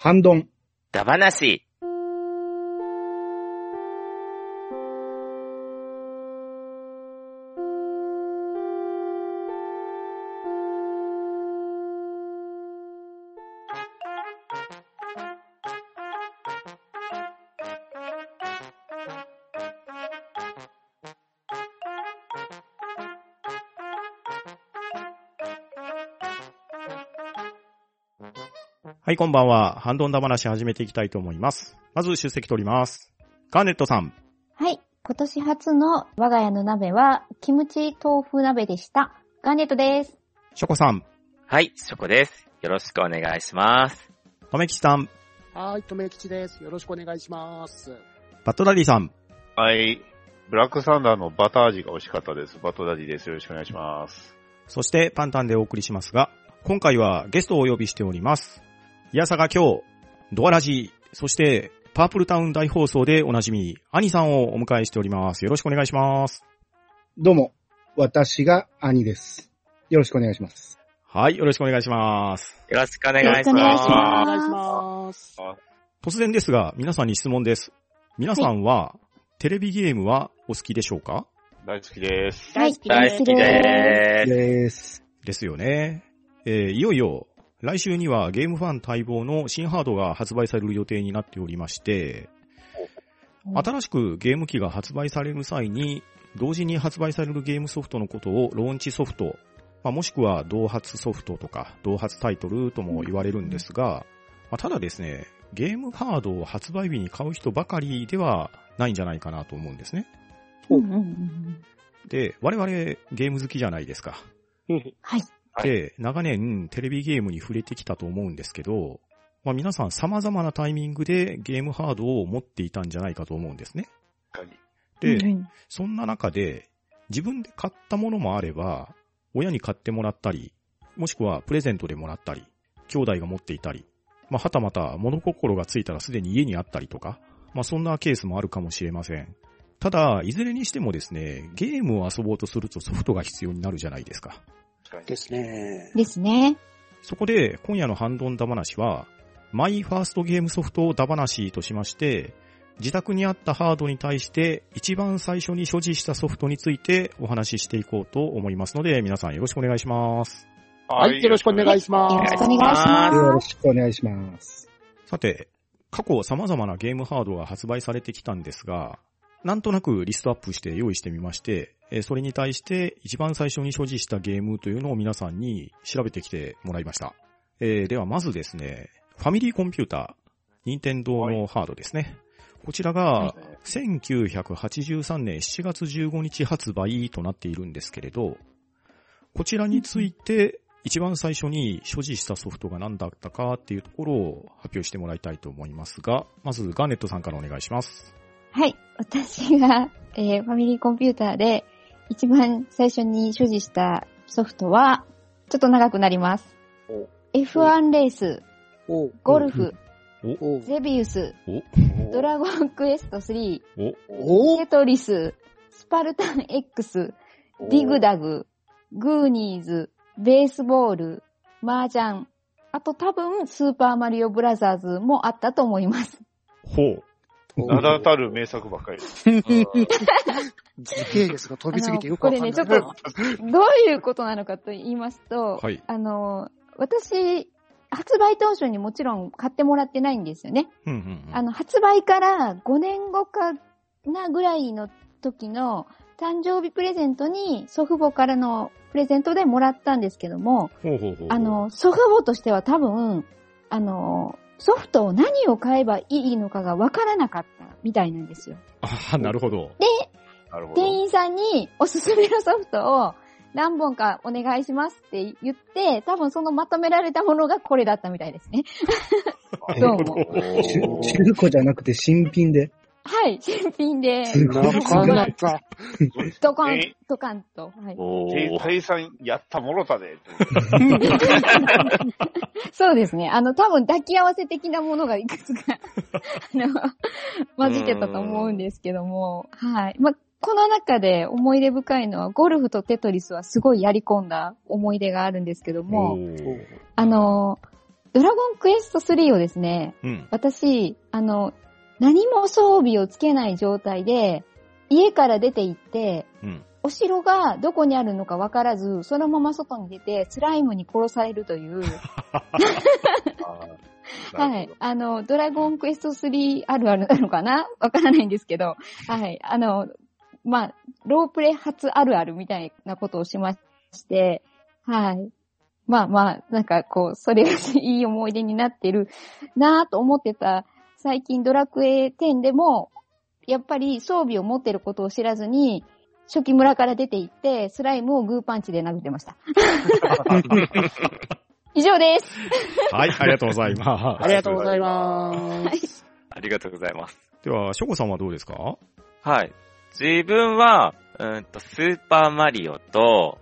半ドン。ダバなし。こんばんは。ハンドンダ話始めていきたいと思います。まず出席取ります。ガーネットさん。はい。今年初の我が家の鍋は、キムチ豆腐鍋でした。ガーネットです。ショコさん。はい、ショコです。よろしくお願いします。とめきちさん。はい、とめきちです。よろしくお願いします。バットダディさん。はい。ブラックサンダーのバター味が美味しかったです。バトダディです。よろしくお願いします。そしてパンタンでお送りしますが、今回はゲストをお呼びしております。いやさが今日、ドアラジ、そしてパープルタウン大放送でおなじみ、アニさんをお迎えしております。よろしくお願いします。どうも、私が兄です。よろしくお願いします。はい、よろしくお願いします。よろしくお願いしよろしくお願いします。おま願いします。突然ですが、皆さんに質問です。皆さんは、テレビゲームはお好きでしょうか？大好きです。はい、大好きでーす。です。ですよね。えーいよいよ、来週にはゲームファン待望の新ハードが発売される予定になっておりまして、新しくゲーム機が発売される際に、同時に発売されるゲームソフトのことをローンチソフト、まあ、もしくは同発ソフトとか同発タイトルとも言われるんですが、まあ、ただですね、ゲームハードを発売日に買う人ばかりではないんじゃないかなと思うんですね。うんうんうんで、我々ゲーム好きじゃないですか。はい。長年テレビゲームに触れてきたと思うんですけど、まあ皆さん様々なタイミングでゲームハードを持っていたんじゃないかと思うんですね。で、うんそんな中で自分で買ったものもあれば、親に買ってもらったり、もしくはプレゼントでもらったり、兄弟が持っていたり、まあはたまた物心がついたらすでに家にあったりとか、まあそんなケースもあるかもしれません。ただ、いずれにしてもですね、ゲームを遊ぼうとするとソフトが必要になるじゃないですか。ですね。ですね。そこで、今夜のハンドンダ話は、マイファーストゲームソフトダ話としまして、自宅にあったハードに対して一番最初に所持したソフトについてお話ししていこうと思いますので、皆さんよろしくお願いします。はい、よろしくお願いします。よろしくお願いしよまろしくお願いします。さて、過去様々なゲームハードが発売されてきたんですが、なんとなくリストアップして用意してみまして、それに対して一番最初に所持したゲームというのを皆さんに調べてきてもらいました。えーではまずですね、ファミリーコンピューター、任天堂のハードですね。こちらが1983年7月15日発売となっているんですけれど、こちらについて一番最初に所持したソフトが何だったかっていうところを発表してもらいたいと思いますが、まずガーネットさんからお願いします。はい。私が、えーファミリーコンピューターで一番最初に所持したソフトは、ちょっと長くなります。F1 レース、お。ゴルフ、お。ゼビウス、お、ドラゴンクエスト3、お、お。テトリス、スパルタン X、ディグダグ、グーニーズ、ベースボール、麻雀、あと多分スーパーマリオブラザーズもあったと思います。ほう。名だたる名作ばっかりです。時系列が飛びすぎてよくわかんない。あのこれねちょっどういうことなのかと言いますと、はい。あの、私、発売当初にもちろん買ってもらってないんですよね。うんうんうんあの、発売から5年後かなぐらいの時の誕生日プレゼントに祖父母からのプレゼントでもらったんですけども、ほうほうほうほうあ、の、祖父母としては多分、あの、ソフトを何を買えばいいのかがわからなかったみたいなんですよ。ああ、なるほど。なるほど。店員さんにおすすめのソフトを何本かお願いしますって言って、多分そのまとめられたものがこれだったみたいですね。どうも。中中古じゃなくて新品で。はい、新品で、なかなか。ドカンえ、ドカンと。はい、おー店員さん、やったもろたで。そうですね。あの、多分抱き合わせ的なものがいくつか、あの、混じってたと思うんですけども、はい。まあ、この中で思い出深いのは、ゴルフとテトリスはすごいやり込んだ思い出があるんですけども、あの、ドラゴンクエスト3をですね、うん。私、あの、何も装備をつけない状態で、家から出て行って、うん。お城がどこにあるのかわからず、そのまま外に出て、スライムに殺されるという、はい。あの、ドラゴンクエスト3あるあるなのかな？わからないんですけど、はい。あの、まあ、ロープレイ初あるあるみたいなことをしまして、はい。まあまあ、なんかこう、それがいい思い出になってるなぁと思ってた、最近ドラクエ10でも、やっぱり装備を持ってることを知らずに、初期村から出て行って、スライムをグーパンチで殴ってました。以上です。はい、ありがとうございます。ありがとうございます。ありがとうございます。では、ショコさんはどうですか？はい。自分は、うんと、スーパーマリオと、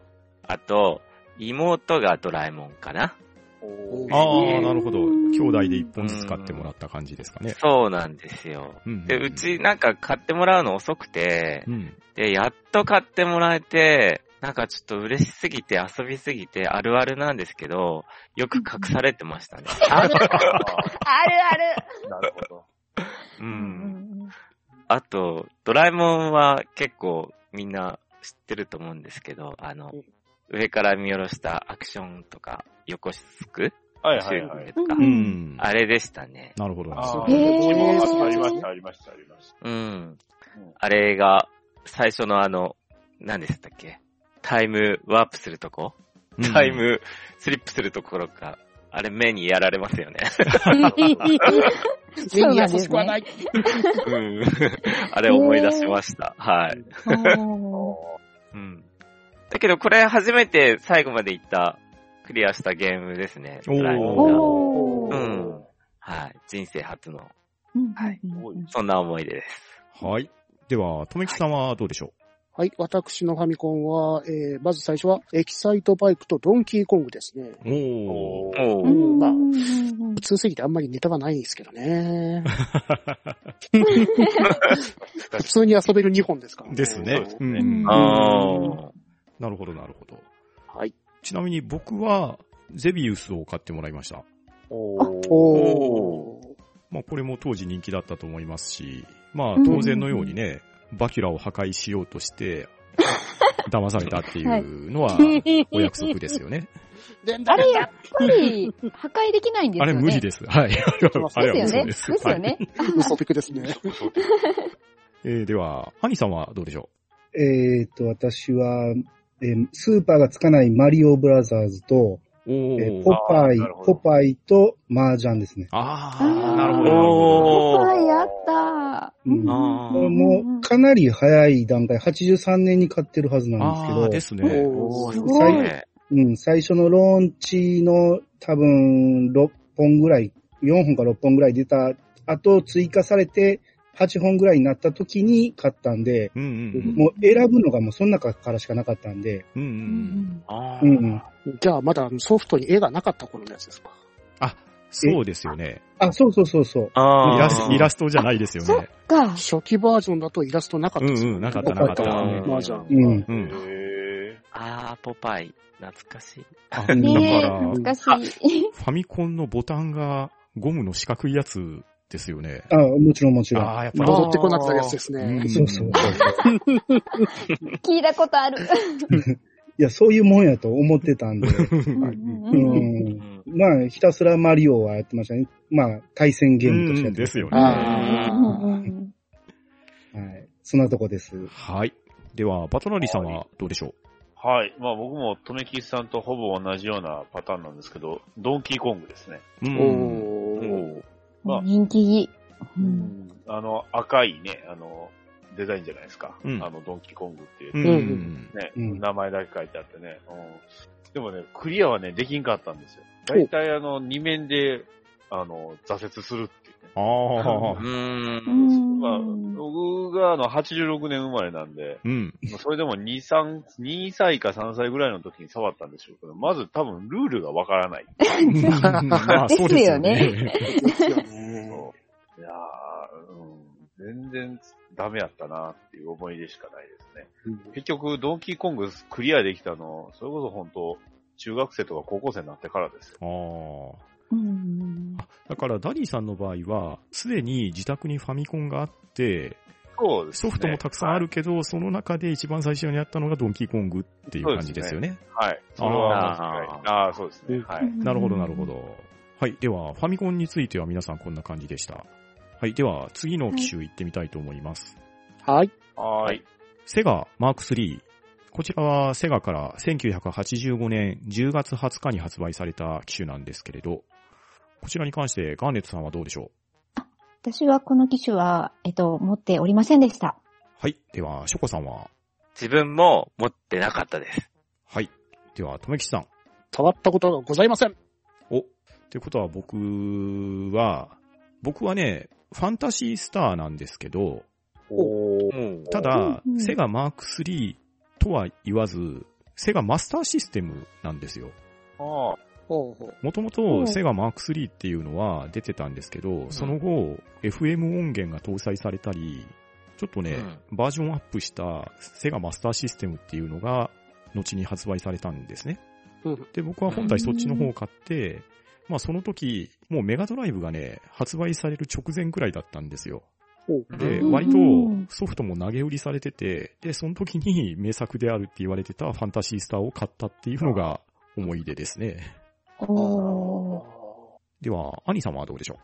あと、妹がドラえもんかな。ああ、なるほど。兄弟で一本ずつ買ってもらった感じですかね。そうなんですよ。うんで、うちなんか買ってもらうの遅くてう、ん。で、やっと買ってもらえて、なんかちょっと嬉しすぎて遊びすぎてあるあるなんですけど、よく隠されてましたね。あるある。なるほど。う。うんんあと、ドラえもんは結構みんな知ってると思うんですけど、あのうん、上から見下ろしたアクションとか、横スクはいシューはいはい。ルとか？う、うん。あれでしたね。なるほど。ああ、へーありました、ありました、ありました。うんうん。あれが、最初のあの、何でしたっけ？タイムワープするとこ、うんタイムスリップするところか、あれ目にやられますよね。目に優しくはない。うん。あれ思い出しました。はい。うん。だけどこれ初めて最後まで行った、クリアしたゲームですね。おーうん。はい。人生初の、はいそんな思い出です。はい。では、とめきさんはどうでしょはい。私のファミコンは、えー、まず最初は、エキサイトバイクとドンキーコングですね。うおー。おー。うんまあうん普通すぎてあんまりネタがないんですけどね。普通に遊べる2本ですからね。ですね。そううんうんあなるほど、なるほど。はい。ちなみに僕は、ゼビウスを買ってもらいました。おおー。まあ、これも当時人気だったと思いますし、まあ、当然のようにね、バキュラを破壊しようとして、騙されたっていうのは、お約束ですよね。あれ、やっぱり、破壊できないんですあよね。れ無理です。はい。あれはですよね。嘘です。ですよはいね。嘘ピクですね。えーでは、ハニさんはどうでしょえっ、と、私は、えースーパーがつかないマリオブラザーズと、えーポパイポパイと麻雀ですね。ああなるほど、なるほど。おー。はい、やったうんもうかなり早い段階、83年に買ってるはずなんですけああ、ど、ですね。すごいね。うん、最初のローンチの多分6本ぐらい、4本か6本ぐらい出た後追加されて8本ぐらいになった時に買ったんで、うんうんもう選ぶのがもうその中からしかなかったんで、うん。うんううんうんうん。じゃあまだソフトに絵がなかった頃のやつですか？そうですよね。あ、そうそうそうそう。イラスイラストじゃないですよそっね。か。初期バージョンだとイラストなかったですよ、うんうんなかったなかったマージャン。うん。うん。へあー、ポパイ。懐かしい。あだから、懐かしい。ファミコンのボタンがゴムの四角いやつですよね。あ、もちろんもちろん。ああ、やっぱり。戻ってこなくなるやつですうねん。そうそうそう。聞いたことある。いや、そういうもんやと思ってたんで。まあ、ひたすらマリオはやってましたね。まあ、対戦ゲームとしてですよね。はい。そんなとこです。はい。では、バトナリーさんはどうでしょはい。まあ僕も、とめきさんとほぼ同じようなパターンなんですけど、ドンキーコングですね。おー。まあ人気。ううんん。あの、赤いね、あの、デザインじゃないですか。うんあの、ドンキーコングっていううね、ん。うん名前だけ書いてあってね。うん。でもね、クリアはね、できんかったんですよ。大体あの、二面で、あの、挫折するっていうね。あうあ。ー。うんんまあ、僕があの、86年生まれなんで、うん。まあそれでも2、3、2歳か3歳ぐらいの時に触ったんでしょうけど、まず多分ルールがわからない。まあ、そうですよね。ですよね。いやー、うん、全然ダメやったなっていう思い出しかないですね。うん結局、ドンキーコングクリアできたの、それこそ本当、中学生とか高校生になってからですよ。ああ。うん。だからダディさんの場合は、すでに自宅にファミコンがあって、そうですね。ソフトもたくさんあるけど、その中で一番最初にやったのがドンキーコングっていう感じですよね。はい。はい。それは間違いないああ、そうですね。はい。なるほど、なるほ。ど。はい。では、ファミコンについては皆さんこんな感じでした。はい。では、次の機種行ってみたいと思います。はい。はい。セガマーク3。こちらはセガから1985年10月20日に発売された機種なんですけれど、こちらに関してガーネットさんはどうでしょう？私はこの機種は、えっと、持っておりませんでした。はい。では、ショコさんは？自分も持ってなかったです。はい。では、とめきちさん。触ったことがございません。お、ということは僕は、僕はね、ファンタシースターなんですけど、ただう、んセガマーク3とは言わず、セガマスターシステムなんですよ。もともうとんセガマーク3っていうのは出てたんですけど、その後、FM 音源が搭載されたり、ちょっとね、バージョンアップしたセガマスターシステムっていうのが、後に発売されたんですね。うん。で、僕は本体そっちの方を買って、まあその時、もうメガドライブがね、発売される直前くらいだったんですよ。で、うん割とソフトも投げ売りされてて、で、その時に名作であるって言われてたファンタシースターを買ったっていうのが思い出ですね。では、アニさんはどうでしょ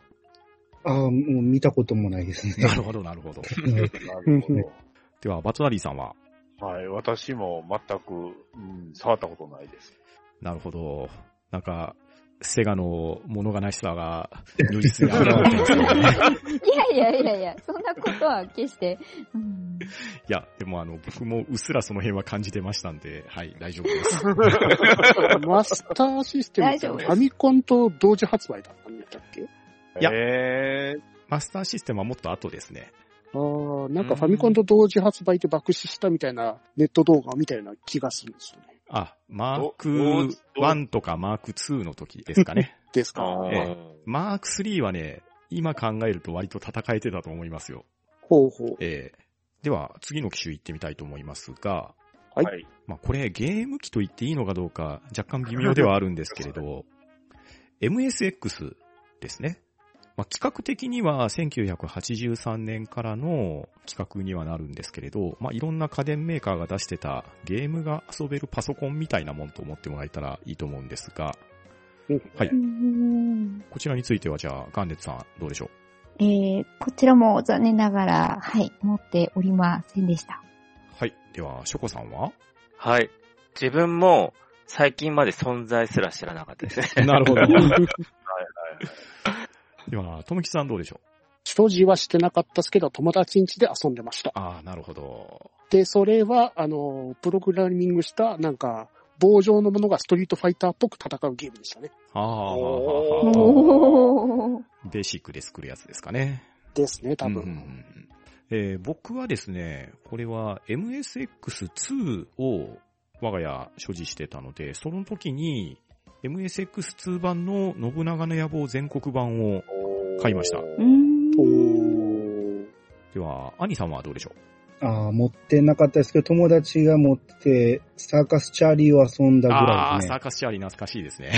ああ、もう見たこともないですねう。なるほど、なるほど。うんなるほでは、バトナリーさんは？ど。はい。私も全く、うん、触ったことないです。なるほど。なんか、セガの物悲しさが 如実に現れてますよね。いやいやいやいや、そんなことは決して。うんいや、でもあの、僕もうっすらその辺は感じてましたんで、はい、大丈夫です。マスターシステムってファミコンと同時発売だったんだっけ？いやえマスターシステムはもっと後ですね。ああ、なんかファミコンと同時発売で爆死したみたいなネット動画を見たような気がするんですよね。あ、マークどど1とかマーク2の時ですかね。ですか。あーえマーク3はね、今考えると割と戦えてたと思いますよ。ほうほう。えーでは、次の機種行ってみたいと思いますが、はいはい。まあ、これゲーム機と言っていいのかどうか若干微妙ではあるんですけれど、MSX ですね。まあ、企画的には1983年からの企画にはなるんですけれど、まあ、いろんな家電メーカーが出してたゲームが遊べるパソコンみたいなもんと思ってもらえたらいいと思うんですが、はい。うんこちらについてはじゃあ、ガンネットさんどうでしょう？えー、こちらも残念ながら、はい、持っておりませんでした。はい。では、ショコさんは？はい。自分も最近まで存在すら知らなかったですね。なるほど。はいはい。では、ともきさんどうでしょう？所持はしてなかったですけど、友達ん家で遊んでました。ああ、なるほど。で、それは、あの、プログラミングした、なんか、棒状のものがストリートファイターっぽく戦うゲームでしたね。ああ、おおー。ベーシックで作るやつですかね。ですね、多分。うんえー僕はですね、これは MSX2 を我が家所持してたので、その時に MSX2 版の信長の野望全国版を、買いました。では、兄さんはどうでしょう？ああ、持ってなかったですけど、友達が持って、サーカスチャーリーを遊んだぐあらいあー、サーですね。カスチャーリー懐かしいですね。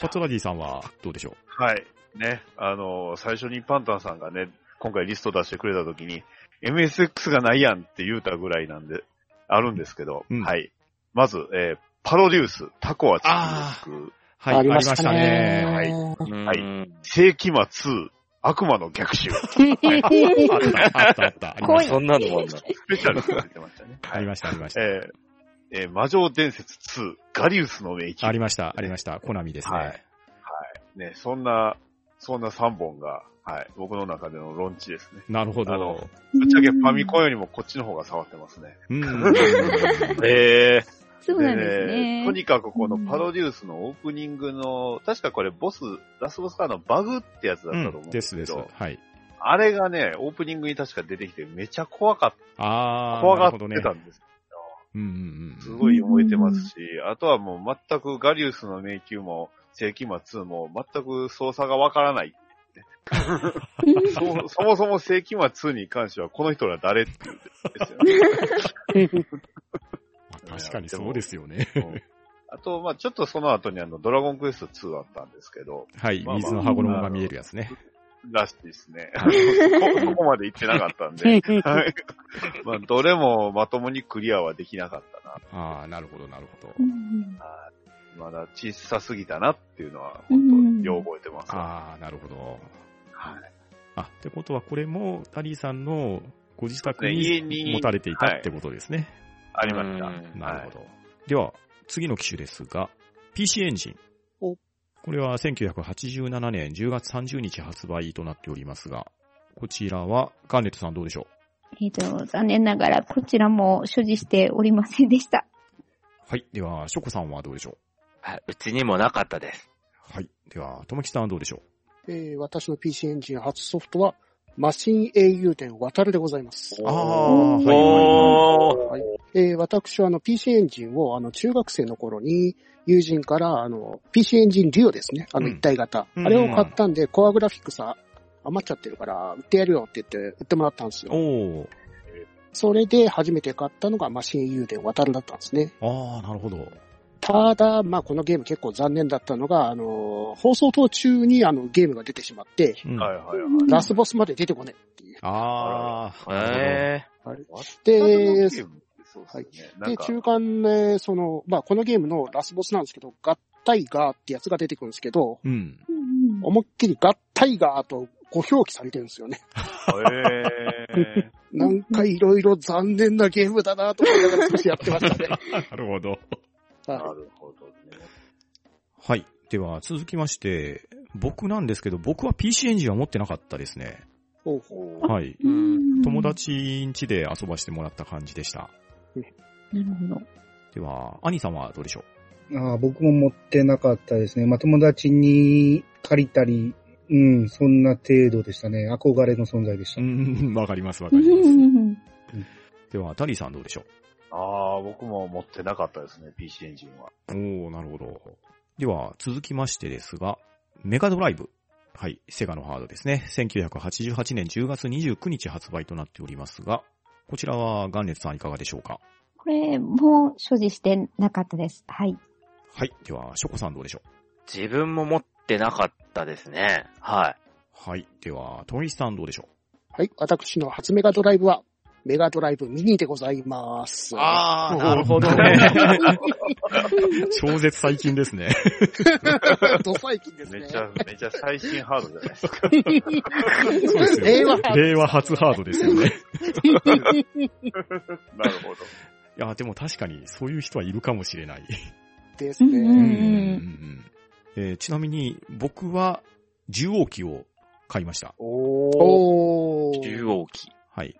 パトラディさんはどうでしょう？はい。ね。あの、最初にパンタンさんがね、今回リスト出してくれた時に、MSX がないやんって言うたぐらいなんで、あるんですけど、うんはい。まず、えーパロデュース、タコはチキンク、はい、ありましたね。はいはい世紀末2、悪魔の逆襲、スあった、あった、あった。ありま濃いした。そんなのもあんな。ペシャルが出てましたね。ありました、ありました。えーえー魔女伝説2、ガリウスの迷宮。ありました、ありました。コナミですね。はいね、そんな、そんな3本が、はい、僕の中でのロンチですね。なるほあのど。ぶっちゃけファミコンよりもこっちの方が触ってますね。うん。えそうなんですね。とにかくこのパロデュースのオープニングの、確かこれボス、ラスボスカーのバグってやつだったと思うんでですすです。けど、はい。あれがね、オープニングに確か出てきてめちゃ怖かった、怖がってたんです。うんうんうん。すごい覚えてますし、あとはもう全くガリウスの迷宮も、世紀末も全く操作がわからない。そ そもそも世紀末2に関してはこの人ら誰っていうんですよね。まあ確かにそうですよね。うんあと、まあちょっとその後にあの、ドラゴンクエスト2あったんですけど、はい、まあまあ水の羽衣が見えるやつね。らしいですね。あのそこそこまで行ってなかったんで、はい。まあ、どれもまともにクリアはできなかったな。ああ、なるほど、なるほど。うんまだ小さすぎたなっていうのは、うん本当よう覚えてますわ。ああ、なるほど。はい。あ、ってことはこれも、タリーさんのご自宅に持たれていたってことですね。ありました。うんなるほど。では、次の機種ですが、PC エンジン。おこれは1987年10月30日発売となっておりますが、こちらは、ガーネットさんどうでしょえっ、と、残念ながらこちらも所持しておりませんでした。うはい。では、ショコさんはどうでしょはいうちにもなかったです。うはい。では、ともきさんはどうでしょえー私の PC エンジン初ソフトは、マシン英雄伝渡るでございます。うああ、おはいはい。えー私はあの PC エンジンをあの中学生の頃に友人からあの PC エンジンリオですね。あのうん一体型。うんあれを買ったんで、コアグラフィックさ余っちゃってるから売ってやるよって言って売ってもらったんですよ。それで初めて買ったのがマシン英雄伝渡るだったんですね。ああ、なるほど。ただ、まあこのゲーム結構残念だったのが、あの、放送途中にあのゲームが出てしまって、うんはいはいはい。ラスボスまで出てこねえっていう。ああ、なるえで、そうですね。なんで、か、中間で、その、まあ、このゲームのラスボスなんですけど、ガッタイガーってやつが出てくるんですけど。うん。うん思いっきりガッタイガーとご表記されてるんですよね。え なんかいろいろ残念なゲームだなと思いながら少しやってましたね。なるほど。ー、なはるほどね。はい。では、続きまして、僕なんですけど、僕は PC エンジンは持ってなかったですね。い。ほうほおーはい。うん友達ん家で遊ばしてもらった感じでした。なるほど。では、兄さんはどうでしょああ僕も持ってなかったですね。まあ、友達に借りたり、うん、そんな程度でしたね。憧れの存在でした。ううん、わかります、わうかります。んでは、タリーさんどうでしょああ、僕も持ってなかったですね、PC エンジンは。うおー、なるほど。では、続きましてですが、メガドライブ。はい、セガのハードですね。1988年10月29日発売となっておりますが、こちらはガンネツさんいかがでしょうか？これも所持してなかったです。はい。はい。では、ショコさんどうでしょう？自分も持ってなかったですね。はい。はい。では、トミさんどうでしょはい。私の初メガドライブは、メガドライブミニでございます。あー なるほどね。超絶最近ですね。ド最近ですね。めちゃ、めちゃ最新ハードじゃないですか。そうですよ。令和初令和初ハードですよね。なるほど。いや、でも確かにそういう人はいるかもしれない。ですうんうんね。うんえーちなみに、僕は、重王機を買いました。おー。おー。重王機。はい。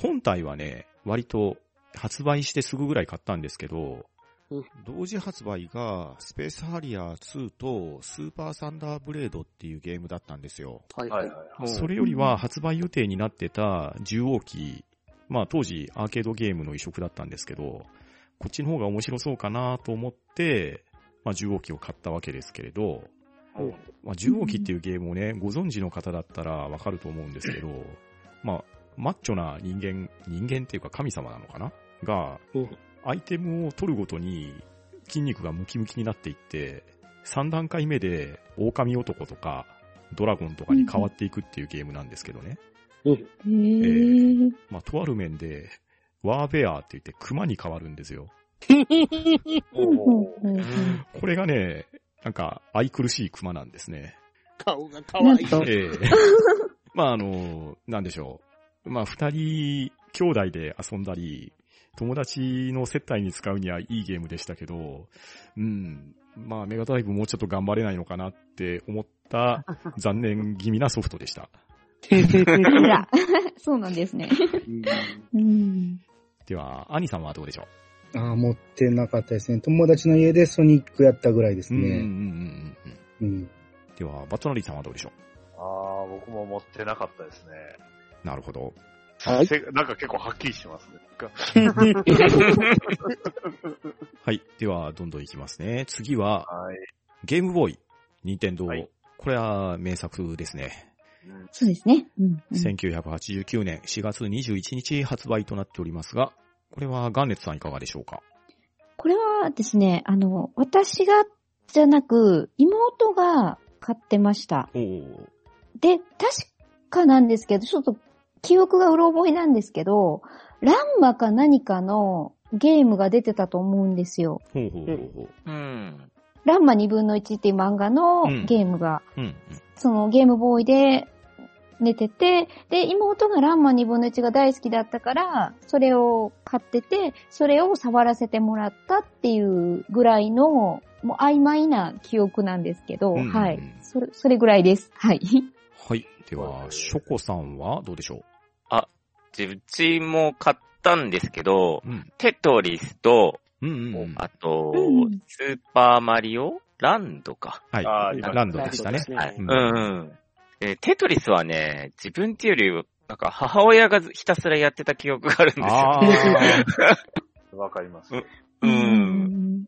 本体はね、割と発売してすぐぐらい買ったんですけどうん、同時発売がスペースハリアー2とスーパーサンダーブレードっていうゲームだったんですよ。はいはいい。ははいはい。それよりは発売予定になってた重王機、まあ当時アーケードゲームの移植だったんですけど、こっちの方が面白そうかなと思って、まあ重王機を買ったわけですけれど、うんまあ重王機っていうゲームをね、ご存知の方だったらわかると思うんですけど、まあ、マッチョな人間、人間っていうか神様なのかな？がうん、アイテムを取るごとに筋肉がムキムキになっていって、3段階目で狼男とかドラゴンとかに変わっていくっていうゲームなんですけどね。うん。へー。まあ、とある面で、ワーベアーって言って熊に変わるんですよ。これがね、なんか愛くるしい熊なんですね。顔が可愛い。なんとええ まあ、あの、なんでしょう。まあ、二人兄弟で遊んだり、友達の接待に使うにはいいゲームでしたけど、うん。まあ、メガドライブもうちょっと頑張れないのかなって思った 残念気味なソフトでした。そうなんですね。うん。では、兄さんはどうでしょああ、持ってなかったですね。友達の家でソニックやったぐらいですううんうんうんね。うんうん。うん。では、バットナリーさんはどうでしょああ、僕も持ってなかったですね。うなるほど。はい。せなんか結構はっきりしてますね。はい。では、どんどんいきますね。次は、はい。ゲームボーイ、任天堂はいこれは名作ですね。そうですね。うんうん1989年4月21日発売となっておりますが、これはガンネツさんいかがでしょうか？これはですね、あの、私がじゃなく、妹が買ってました。で、確かなんですけど、ちょっと記憶がうろ覚えなんですけど、ランマか何かのゲームが出てたと思うんですよ。ほうほうほうほう。うん。ランマ2分の1っていう漫画のうんゲームが、うんうん。そのゲームボーイで寝てて、で、妹がランマ2分の1が大好きだったから、それを買ってて、それを触らせてもらったっていうぐらいの、もう曖昧な記憶なんですけど、うんはい。それ、それぐらいです。はい。はい。では、ショコさんはどうでしょう？うちも買ったんですけど、うん。テトリスと、うんうん。あと、スーパーマリオランドか。はい。あーランドでしたね。はい。うんうん。えーテトリスはね、自分っていうより、なんか母親がひたすらやってた記憶があるんですよ。わかります。うんん。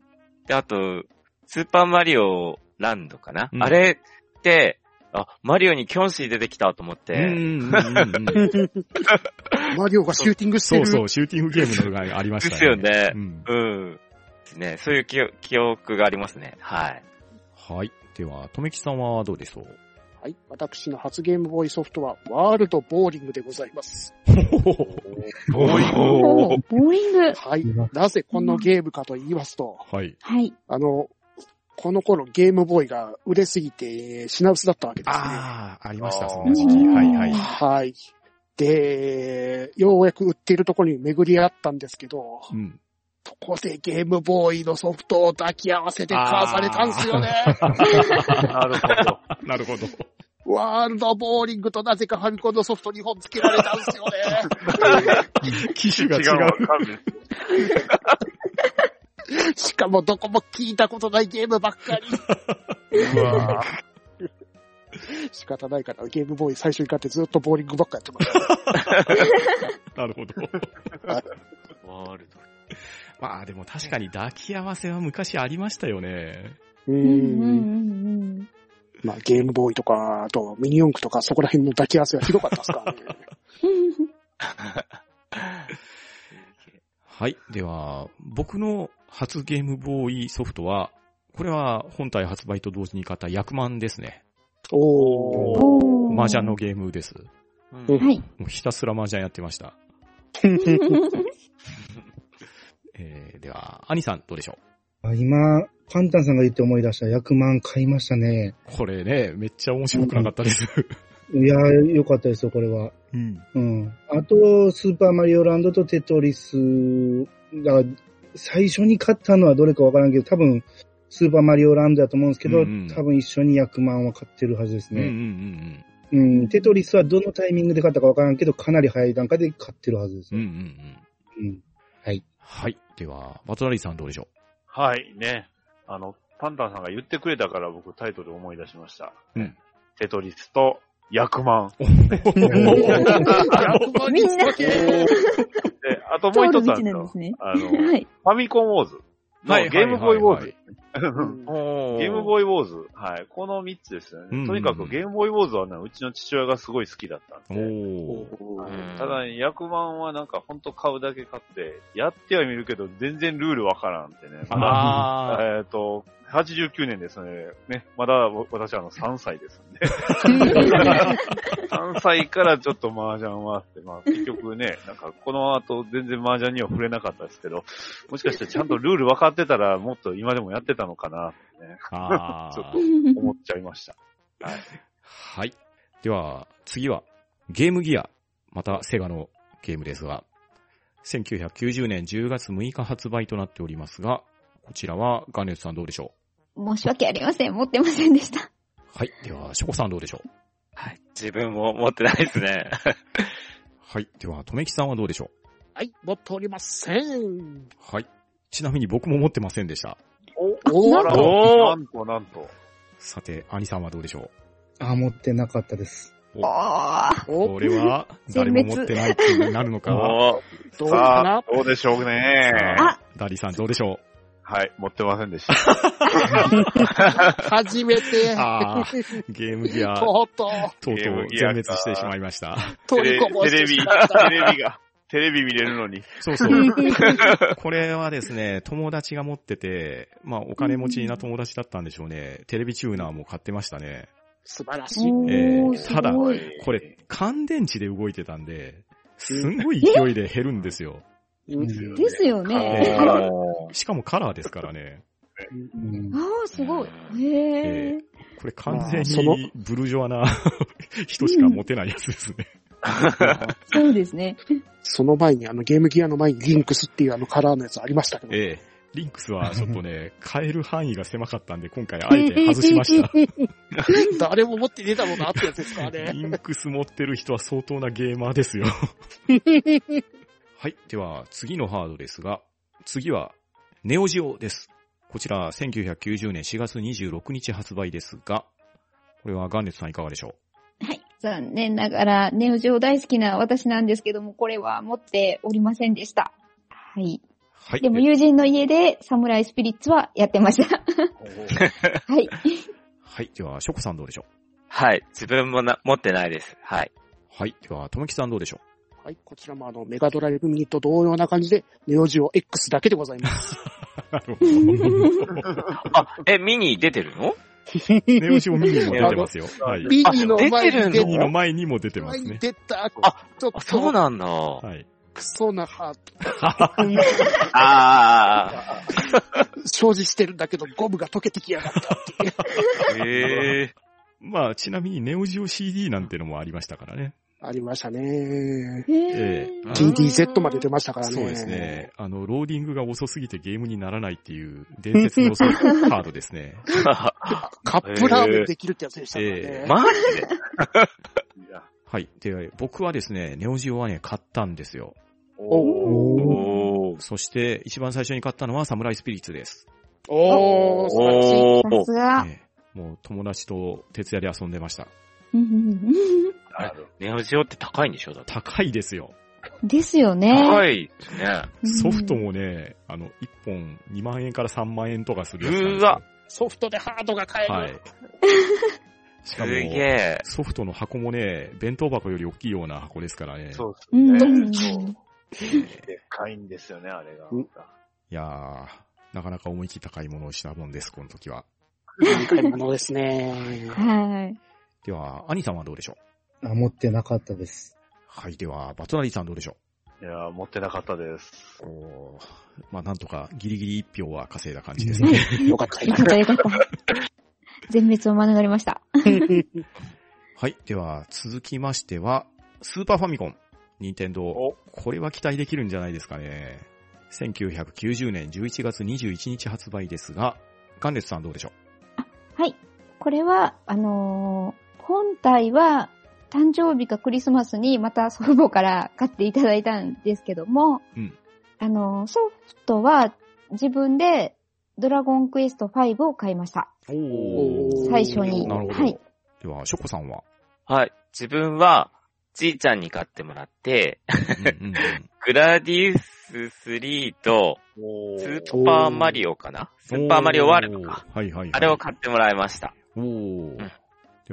で、あと、スーパーマリオランドかな、うんあれって、あ、マリオにキョンシー出てきたと思って、うんうんうんうん。マリオがシューティングしてる。そうそう、シューティングゲームのがありましたよね。ですよねうん。うん。ですね。そういう記憶記憶がありますね。はい。はい。では、とめきさんはどうでしょう？はい。私の初ゲームボーイソフトは、ワールドボーリングでございます。おおーボーリング。はい。なぜこのゲームかと言いますと、はい。はい。あの、この頃ゲームボーイが売れすぎて品薄だったわけですね。ああ、ありました、そんな時期。うんはいはい。はい。で、ようやく売っているところに巡り合ったんですけど、うん。そこでゲームボーイのソフトを抱き合わせて買わされたんですよね。なるほど。なるほど。ワールドボーリングとなぜかファミコンのソフト2本付けられたんですよね。機種が違違うわう。しかもどこも聞いたことないゲームばっかり。うわ仕方ないからゲームボーイ最初に買ってずっとボーリングばっかやってました。なるほど。ワールド。まあでも確かに抱き合わせは昔ありましたよね。ううんまあゲームボーイとか、あとミニ四駆とかそこら辺の抱き合わせはひどかったですからね。うん。はい。では、僕の初ゲームボーイソフトは、これは本体発売と同時に買った役満ですね。おー。麻雀のゲームです。うんはい。もうひたすら麻雀やってました。えー、では、アニさんどうでしょあ今、パンタンさんが言って思い出した100万買いましたね。うこれね、めっちゃ面白くなかったです。いやー、よかったですよ、これは。うん。うん。あと、スーパーマリオランドとテトリスが、最初に買ったのはどれかわからんけど、多分、スーパーマリオランドだと思うんですけど、うんうん多分一緒に100万は買ってるはずですうんうんうね。んうん、テトリスはどのタイミングで買ったかわからんけど、かなり早い段階で買ってるはずですうん。うんうね。んうん。うん。はい。はい。では、バトラリーさんどうでしょはい、ね。あの、パンタンさんが言ってくれたから僕タイトル思い出しました。うんテトリスと、役満。うみんな、で、あともう一つあるんですね。あの、はい。ファミコンウォーズのはいゲームボーイウォーズ。ゲームボーイウォーズ。はい。この3つですようんうんうんね。とにかくゲームボーイウォーズはね、うちの父親がすごい好きだったんおで。ただね、役満はなんかほんと買うだけ買って、やってはみるけど全然ルールわからんってね。えっ、と、89年ですね。ね、まだ私はあの3歳ですんで。3歳からちょっと麻雀はあって、まあ結局ね、なんかこの後全然麻雀には触れなかったですけど、もしかしてちゃんとルール分かってたらもっと今でもやってたのかなってね、あ ちょっーと思っちゃいました。はい。では、次は、ゲームギア。また、セガのゲームですが、1990年10月6日発売となっておりますが、こちらは、ガネツさんどうでしょ申し訳ありません。持ってませんでした。うはい。では、ショコさんどうでしょう？はい。自分も持ってないですね。はい。では、とめきさんはどうでしょはい、持っておりません。うはい。ちなみに僕も持ってませんでした。おあらおーなんとなんと。さて、兄さんはどうでしょあ、持ってなかったです。うおー。おこれは、誰も持ってないっていうになるのか。どうかさあな、どうでしょうね。あダリさんどうでしょはい、持ってませんでした。初めて。ゲームギア、ととうとう、うとうゲームギアか全滅してしまいました。テレ取りこぼしテレビ、てしまった。テレビが、テレビ見れるのに。そうそう。これはですね、友達が持ってて、まあお金持ちな友達だったんでしょうね。テレビチューナーも買ってましたね。素晴らしい。おえー、ただ。これ、乾電池で動いてたんで、すんごい勢いで減るんですよ。うんですよね。しかもカラーですからね。うんああ、すごい。へえ。これ完全にブルジョアな 人しか持てないやつですね。そうですね。その前に、あの、ゲームギアの前にリンクスっていうあのカラーのやつありましたけど。ええ。リンクスはちょっとね、変える範囲が狭かったんで、今回あえて外しました。誰も持ってねえだろうなってやつですからね。リンクス持ってる人は相当なゲーマーですよ。はい。では、次のハードですが、次は、ネオジオです。こちら、1990年4月26日発売ですが、これはガンネツさんいかがでしょはい。残念ながら、ネオジオ大好きな私なんですけども、これは持っておりませんでした。はい。うはい。でも友人の家でサムライスピリッツはやってました。はい。はい。では、ショコさんどうでしょはい。自分もな、持ってないです。はい。うはい。では、ともきさんどうでしょはい、こちらもあの、メガドライブミニと同様な感じで、ネオジオ X だけでございます。う なるほど。あ、え、ミニ出てるの？ネオジオミニも出てますよ。はい。ミニの前に出てる出ミニの前にも出てますね。出た、あちょっあ、そうと、なんだ。はい。クソなハーあト、生じしてるんだけど、ゴムが溶けてきやがったっていう。あ。へえ。まあ、ちなみにネオジオ CD なんてのもありましたからね。ありましたね。ええ TDZ まで出ましたからね。そうですね。あの、ローディングが遅すぎてゲームにならないっていう伝説のカードですね。カップラーメンできるってやつでしたからね。えマジで？はい。で、僕はですね、ネオジオはね、買ったんですよ。おおー。そして、一番最初に買ったのはサムライスピリッツです。おー、素晴らしい。さす。が。ええもう友達と徹夜で遊んでました。あれ、ネオジオって高いんでしょ？だって。高いですよ。ですよね。高いですね。ソフトもね、あの、1本2万円から3万円とかするやつなんですよ。うわソフトでハードが買える。はい。しかも、すげえ。ソフトの箱もね、弁当箱より大きいような箱ですからね。そうですうんね。そう。でっかいんですよね、あれが。うんいやー、なかなか思い切った買い物をしたもんです、この時は。買い物ですね。はい。では、兄さんはどうでしょう？あ、持ってなかったです。はい、では、バトナリーさんどうでしょいやー、持ってなかったです。うおーまあ、なんとかギリギリ1票は稼いだ感じですね。よかった。よかったよかった。全滅を免れました。はい、では、続きましては、スーパーファミコン、任天堂お。これは期待できるんじゃないですかね。1990年11月21日発売ですが、ガンデスさんどうでしょはい。これは、あのー本体は、誕生日かクリスマスにまた祖父母から買っていただいたんですけども、うんあのーソフトは自分でドラゴンクエスト5を買いました。うおー最初に。なるほど。はい。では、ショコさんは？はい。自分は、じいちゃんに買ってもらって、うんうんうんグラディウス3と、スーパーマリオかな？スーパーマリオワールドか。。はいはいはい。あれを買ってもらいました。おーん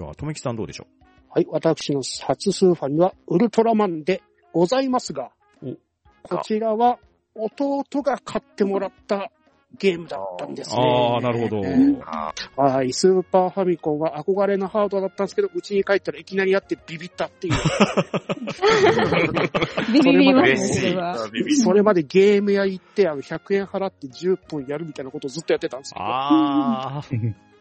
では、とめきさんどうでしょはい、私の初スーファミはウルトラマンでございますがお、こちらは弟が買ってもらったゲームだったんですね。ああ、なるほど。はい、スーパーファミコンは憧れのハードだったんですけど、うちに帰ったらいきなりやってビビったっていう。ビビります。それまでゲーム屋行って、あの、100円払って10分やるみたいなことをずっとやってたんですけど。ああ、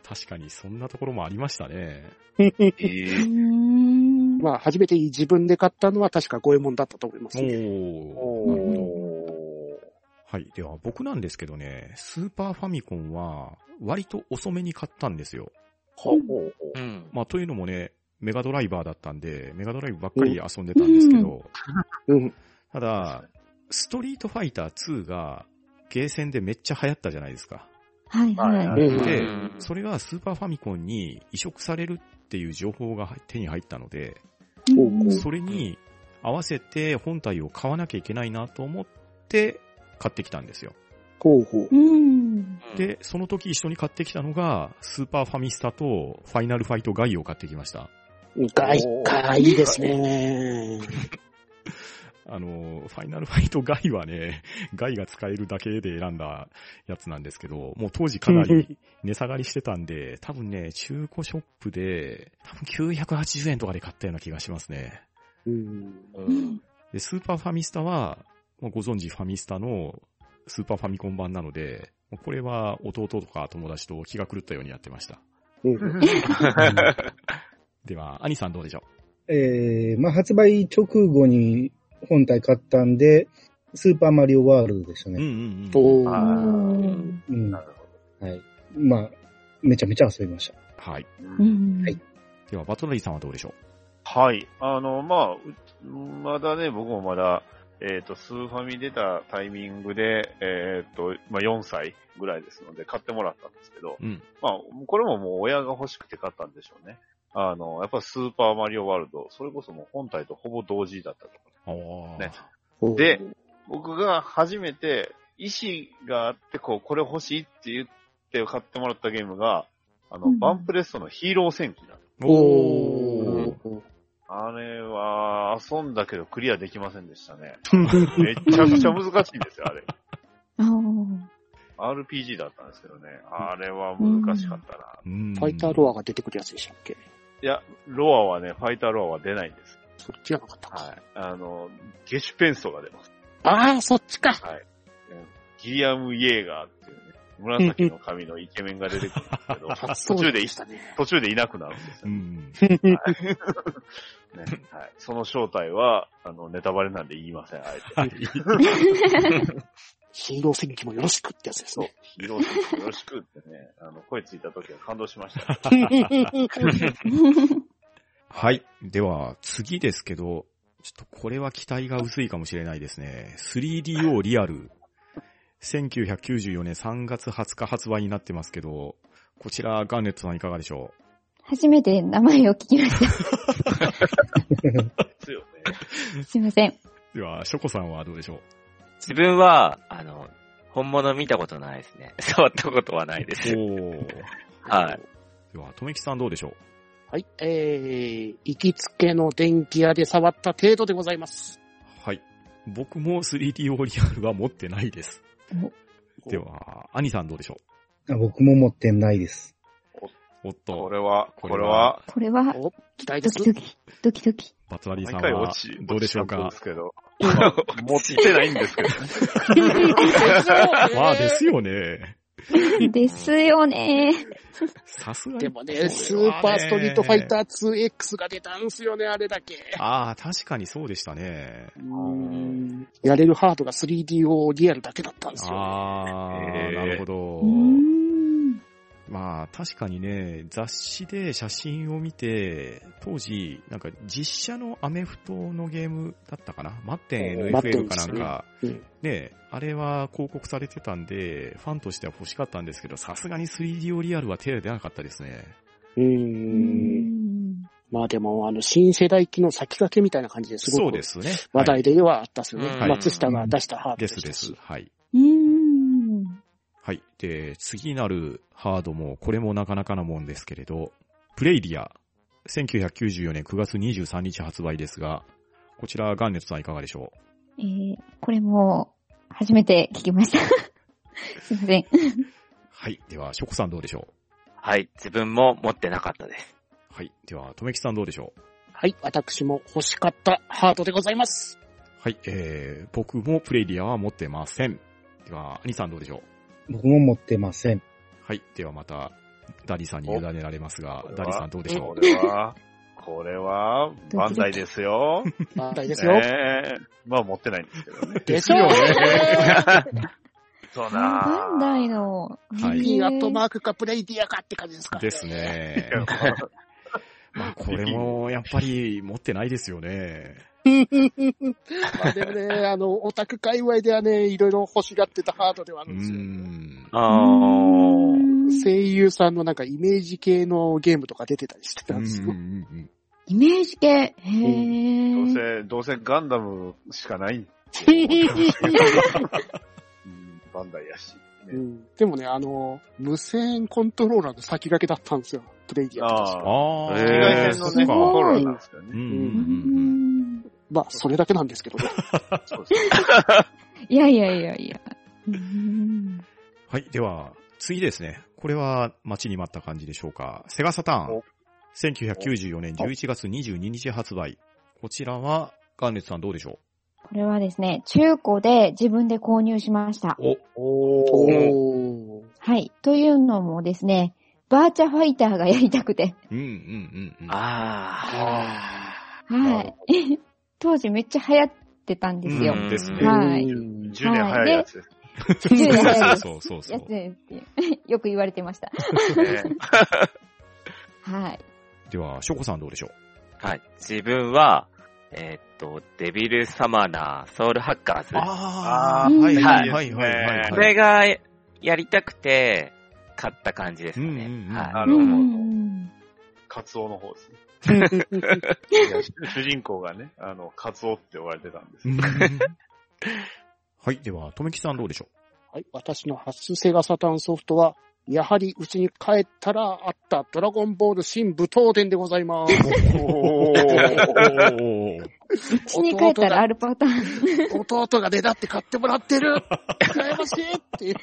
確かにそんなところもありましたね。ーえうーまあ、初めて自分で買ったのは確か五右衛門だったと思いますおね。ーおはい。では、僕なんですけどね、スーパーファミコンは、割と遅めに買ったんですよ。ほううん。まあ、というのもね、メガドライバーだったんで、メガドライブばっかり遊んでたんですけど、うん。ただ、ストリートファイター2が、ゲーセンでめっちゃ流行ったじゃないですか。はいはいでうん、それがスーパーファミコンに移植されるっていう情報が手に入ったので、それに合わせて本体を買わなきゃいけないなと思って買ってきたんですよ。ほうほう。うん。で、その時一緒に買ってきたのが、スーパーファミスタとファイナルファイトガイを買ってきました。がい、かいいですね。あの、ファイナルファイトガイはね、ガイが使えるだけで選んだやつなんですけど、もう当時かなり 値下がりしてたんで、多分ね、中古ショップで、多分980円とかで買ったような気がしますね。うん。うん。で、スーパーファミスタは、もうご存知ファミスタのスーパーファミコン版なので、これは弟とか友達と気が狂ったようにやってました。うん。では、兄さんどうでしょえー、まあ発売直後に本体買ったんで、スーパーマリオワールドでしたううんね。うんうん。おあー。うん。なるほはい。まあ、めちゃめちゃ遊びました。はい。ど。うんはいでは、バトナリーさんはどうでしょはい。あの、まあ、うまだね、僕もまだ、えっ、と、スーファミ出たタイミングで、えっ、と、まあ、4歳ぐらいですので、買ってもらったんですけど、ううん。まあ、これももう親が欲しくて買ったんでしょうね。あの、やっぱスーパーマリオワールド、それこそもう本体とほぼ同時だったと。ああ。ねで、僕が初めて意思があって、こう、これ欲しいって言って買ってもらったゲームが、あの、うんバンプレストのヒーロー戦記なんですおー。あれは、遊んだけどクリアできませんでしたね。めちゃくちゃ難しいんですよ、あれ。RPG だったんですけどね。あれは難しかったな。うんファイターロアが出てくるやつでしたっけ？いや、ロアはね、ファイターロアは出ないんです。そっちじゃなかったか。はい。あの、ゲシュペンストが出ます。ああ、そっちか。はい。うんギリアム・イエーガーっていうね、紫の髪のイケメンが出てくるんですけど、初途中でね。途中でいなくなるんですよ。うん。ねはい、その正体は、あの、ネタバレなんで言いません、あえて。ヒーロー戦記もよろしくってやつですね。ヒーロー選手よろしくってね、あの、声ついた時は感動しました。はい。では、次ですけど、ちょっとこれは期待が薄いかもしれないですね。3DO リアル。1994年3月20日発売になってますけど、こちら、ガンネットさんいかがでしょ初めて名前を聞きました。ですいません。うでは、ショコさんはどうでしょう？自分は、あの、本物見たことないですね。触ったことはないです。お はい。では、とめきさんどうでしょはい。えー、行きつけの電気屋で触った程度でございます。うはい。僕も 3DO リアルは持ってないです。では、アニさんどうでしょあ僕も持ってないです。うおっと、これは、ここれれはは、これは、お、期待ですドキ。ドキ、ドキドキ。バツワリーさんはどうでしょうか？持ってないんですけど。まあですよね。ですよね。さすがに。でもね、スーパーストリートファイター 2X が出たんすよね、あれだけ。ああ、確かにそうでしたね。うんやれるハードが 3DO リアルだけだったんですよ。ああ、へーなるほど。まあ確かにね、雑誌で写真を見て、当時、なんか実写のアメフトのゲームだったかな？マッテン NFL かなんか、うんね、あれは広告されてたんで、ファンとしては欲しかったんですけど、さすがに 3DO リアルは手が出なかったですね。うーん。まあでも、あの、新世代機の先駆けみたいな感じですごくそうですね。話題ではあったっすよね。はい松下が出したハードでですしたしです。。はい。はい。で、次なるハードも、これもなかなかなもんですけれど、プレイリア、1994年9月23日発売ですが、こちら、ガンネットさんいかがでしょえー、これも、初めて聞きました。すいません。うはい。では、ショコさんどうでしょう？はい。自分も持ってなかったです。はい。では、とめきちさんどうでしょう？はい、私も欲しかったハードでございます。はい。えー、僕もプレイディアは持ってません。では、アニさんどうでしょう？僕も持ってません。はい。ではまた、ダディさんに委ねられますが、ダディさんどうでしょこれは、これは、バンダイですよ。バンダイですよ。ねえまあ持ってないんですけどね。でしょうね。そうバなンダイの、はいピンアットーマークかプレイディアかって感じですかうです。ね。ぁ。まあ、これも、やっぱり、持ってないですよね。まあでもね、あの、オタク界隈ではね、いろいろ欲しがってたハードではあうるんですよ。ん。あー。声優さんのなんかイメージ系のゲームとか出てたりしてたんですよ。うんイメージ系？へどうー。せ、どうせガンダムしかない バンダイやし。ねうんでもね、あの、無線コントローラーの先駆けだったんですよ。プレイディアって確かあああ。赤外線のね、そうかコントローラーなんですよね。うんうんまあ、それだけなんですけどね。そうですね。いやいやいやいや。うんはい。では、次ですね。これは待ちに待った感じでしょうか。セガサターンお。1994年11月22日発売。こちらは、ガンネツさんどうでしょこれはですね、中古で自分で購入しました。うお、お。はい。というのもですね、バーチャファイターがやりたくて。うんうんうんうん。ああはい。当時めっちゃ流行ってたんですよ。うんですね。はいうんー。10年早いやつです10年早いやつそうそうそうよく言われてました。ね。はい。では、ショコさんどうでしょう？あ。はい。自分は、えーっと、デビルサマナー、ソウルハッカーズ。あーはいはいははいいはいはい。これがやりたくて、買った感じですかね。うんうんうんはい。なるほど。うんカツオの方ですね。主人公がね、あの、カツオって呼ばれてたんですうんよ。はい。では、とめきさんどうでしょはい。私の初セガサターンソフトは、やはりうちに帰ったらあったドラゴンボール新武闘伝でございます。おうー。家に帰ったらあるパターン。弟がねだって買ってもらってる羨ましいっていう。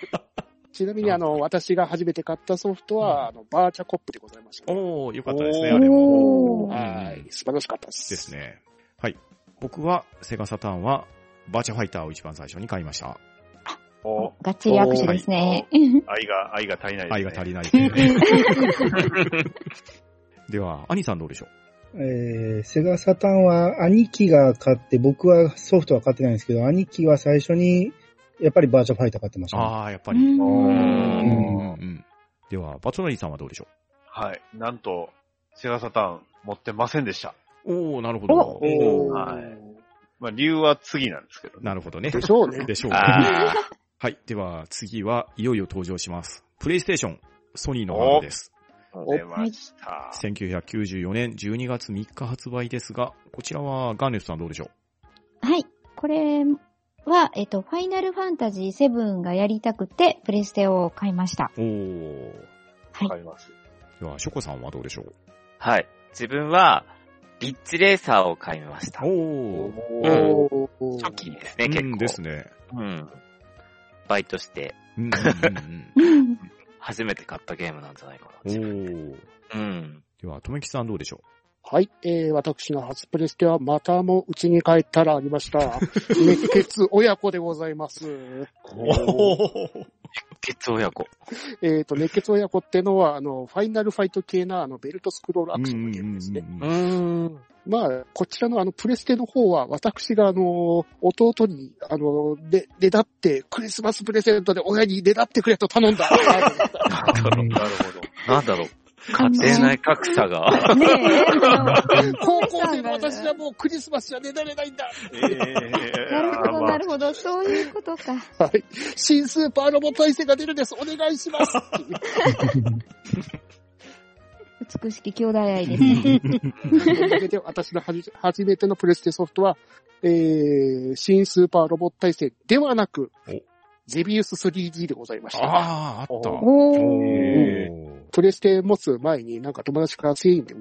ちなみにあの、私が初めて買ったソフトは、あの、バーチャコップでございました、ね。おー、よかったですね、あれも。おーはい。素晴らしかったです。です。ね。はい。僕は、セガサターンは、バーチャファイターを一番最初に買いました。おがっちり握手ですね。愛が、愛が足りないです、ね。愛が足りないで。では、兄さんどうでしょえー、セガサターンは兄貴が買って、僕はソフトは買ってないんですけど、兄貴は最初に、やっぱりバーチャファイター買ってました、ね。ああ、やっぱうり。うんでは、バトナリーさんはどうでしょはい。なんと、セガサターン持ってませんでした。うおー、なるほど。おーはいまあ、理由は次なんですけどね。なるほどね。でしょうね。でしょうね。あはい。では、次はいよいよ登場します。プレイステーション、ソニーのハードです。出ました。1994年12月3日発売ですが、こちらはガンネスさんどうでしょはい。これは、えっと、ファイナルファンタジー7がやりたくて、プレステを買いました。うおー。はいわかります。では、ショコさんはどうでしょう？はい。自分は、リッチレーサーを買いました。おー。おー初期ですね、結うん構。ですね。うん。バイトして、うんうんうんうん 初めて買ったゲームなんじゃないかな。うん。おー。うん。では、とめきさんどうでしょはい、えー、私の初プレステはまたもうちに帰ったらありました。熱血親子でございます。う お血親子。えっ、と、熱血親子ってのは、あの、ファイナルファイト系な、あの、ベルトスクロールアクションのゲームですね。うんうん。まあ、こちらのあの、プレステの方は、私があの、弟に、あの、で、ねだって、クリスマスプレゼントで親にねだってくれと頼んだ。なるほど。なんだろう。家庭内格差が。ねえ、あ 高校生の私はもうクリスマスじゃねだれないんだ。えのなるほど、なるほど、そういうことか。はい。新スーパーロボ体制が出るんです。お願いします。美しき兄弟愛ですね。というわけで、私のはじ初めてのプレステソフトは、えー、新スーパーロボット対戦ではなくお、ゼビウス 3D でございました。ああ、あった。プレステ持つ前になんか友達から1000円で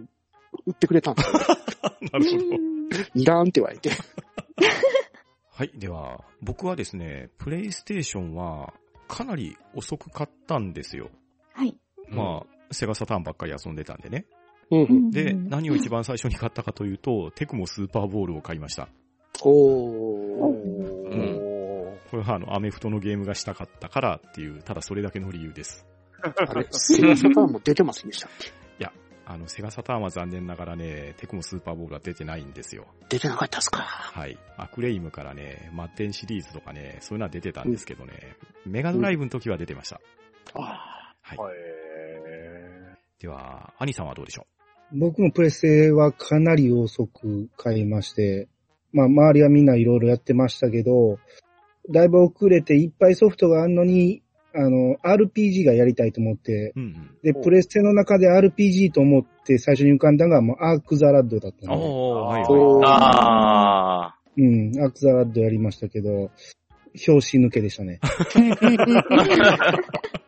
売ってくれたんですよ。なるほど。いらんって言われて。はい。では、僕はですね、プレイステーションは、かなり遅く買ったんですよ。はい。まあ、セガサターンばっかり遊んでたんでね。うん。で、うん何を一番最初に買ったかというと、テクモスーパーボールを買いました。おー。うんこれはあの、アメフトのゲームがしたかったからっていう、ただそれだけの理由です。あれ、セガサターンも出てますでしたっけ？あの、セガサターンは残念ながらね、テクモスーパーボールは出てないんですよ。出てなかったっすか？はい。アクレイムからね、マッテンシリーズとかね、そういうのは出てたんですけどね、メガドライブの時は出てました。あはい。えでは、アニさんはどうでしょ僕もプレステはかなり遅く買いまして、まあ周りはみんないろいろやってましたけど、だいぶ遅れていっぱいソフトがあるのに、あの、RPG がやりたいと思って、ううんうん。で、おプレステの中で RPG と思って最初に浮かんだのがもうアークザラッドだったああ、ので、はいはい。うん、アークザラッドやりましたけど、表紙抜けでしたね。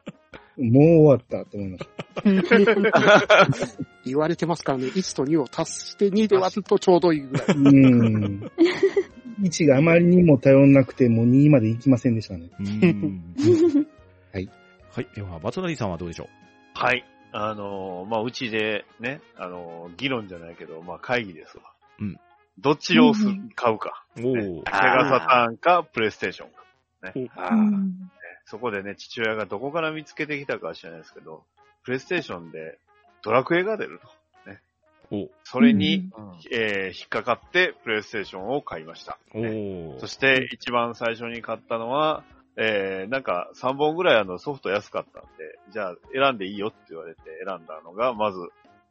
もう終わったって思いました。言われてますからね、1と2を足して2で割るとちょうどいいぐらい。うん。1があまりにも頼んなくて、もう2まで行きませんでしたね。うん はい。はい。では、バトダディさんはどうでしょはい。あのーまあ、うちでね、あのー議論じゃないけど、まあ、会議ですわ。うん。どっちをすうん買うか。うおねーセガサターンか、プレイステーションか。あーうんそこでね、父親がどこから見つけてきたかは知らないですけど、プレイステーションでドラクエが出ると。おそれに、うんえー引っかかってプレイステーションを買いました。おーそして一番最初に買ったのは、えー、なんか3本ぐらいあのソフト安かったんで、じゃあ選んでいいよって言われて選んだのが、まず、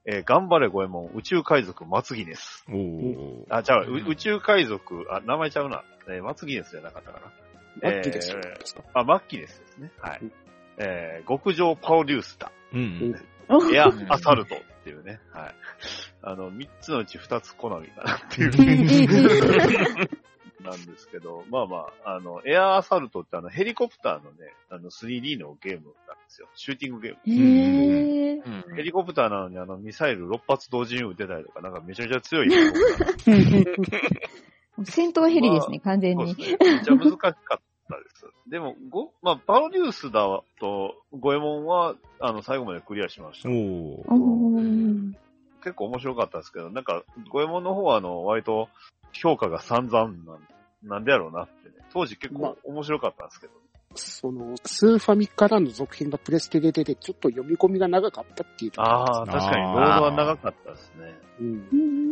えー、頑張れゴエモン宇宙海賊マツギネス。おーあ、じゃあ、う宇宙海賊、あ、名前ちゃうな。えー、マツギネスじゃなかったかな。マッキーですよ。えーあ、マッキネスですね。はい。えー、極上パオリュースタ。うん。おエアアサルトっていうね。はい。あの、三つのうち二つコナミかなっていう。なんですけど、まあまあ、あの、エアアサルトってあの、ヘリコプターのね、あの、3D のゲームなんですよ。シューティングゲーム。へーうんヘリコプターなのにあの、ミサイル6発同時に撃てたりとか、なんかめちゃめちゃ強い 戦闘ヘリですね、完全に。めっちゃ難しかったです。でも、ご、まあ、パロデュースだと、ゴエモンは、あの、最後までクリアしましたお。結構面白かったですけど、なんか、ゴエモンの方は、あの、割と、評価が散々なん、なんでやろうなってね。当時結まあ構面白かったんですけど。その、スーファミからの続編がプレステで出て、ちょっと読み込みが長かったっていうところああ、確かに、ロードは長かったですね。うんうん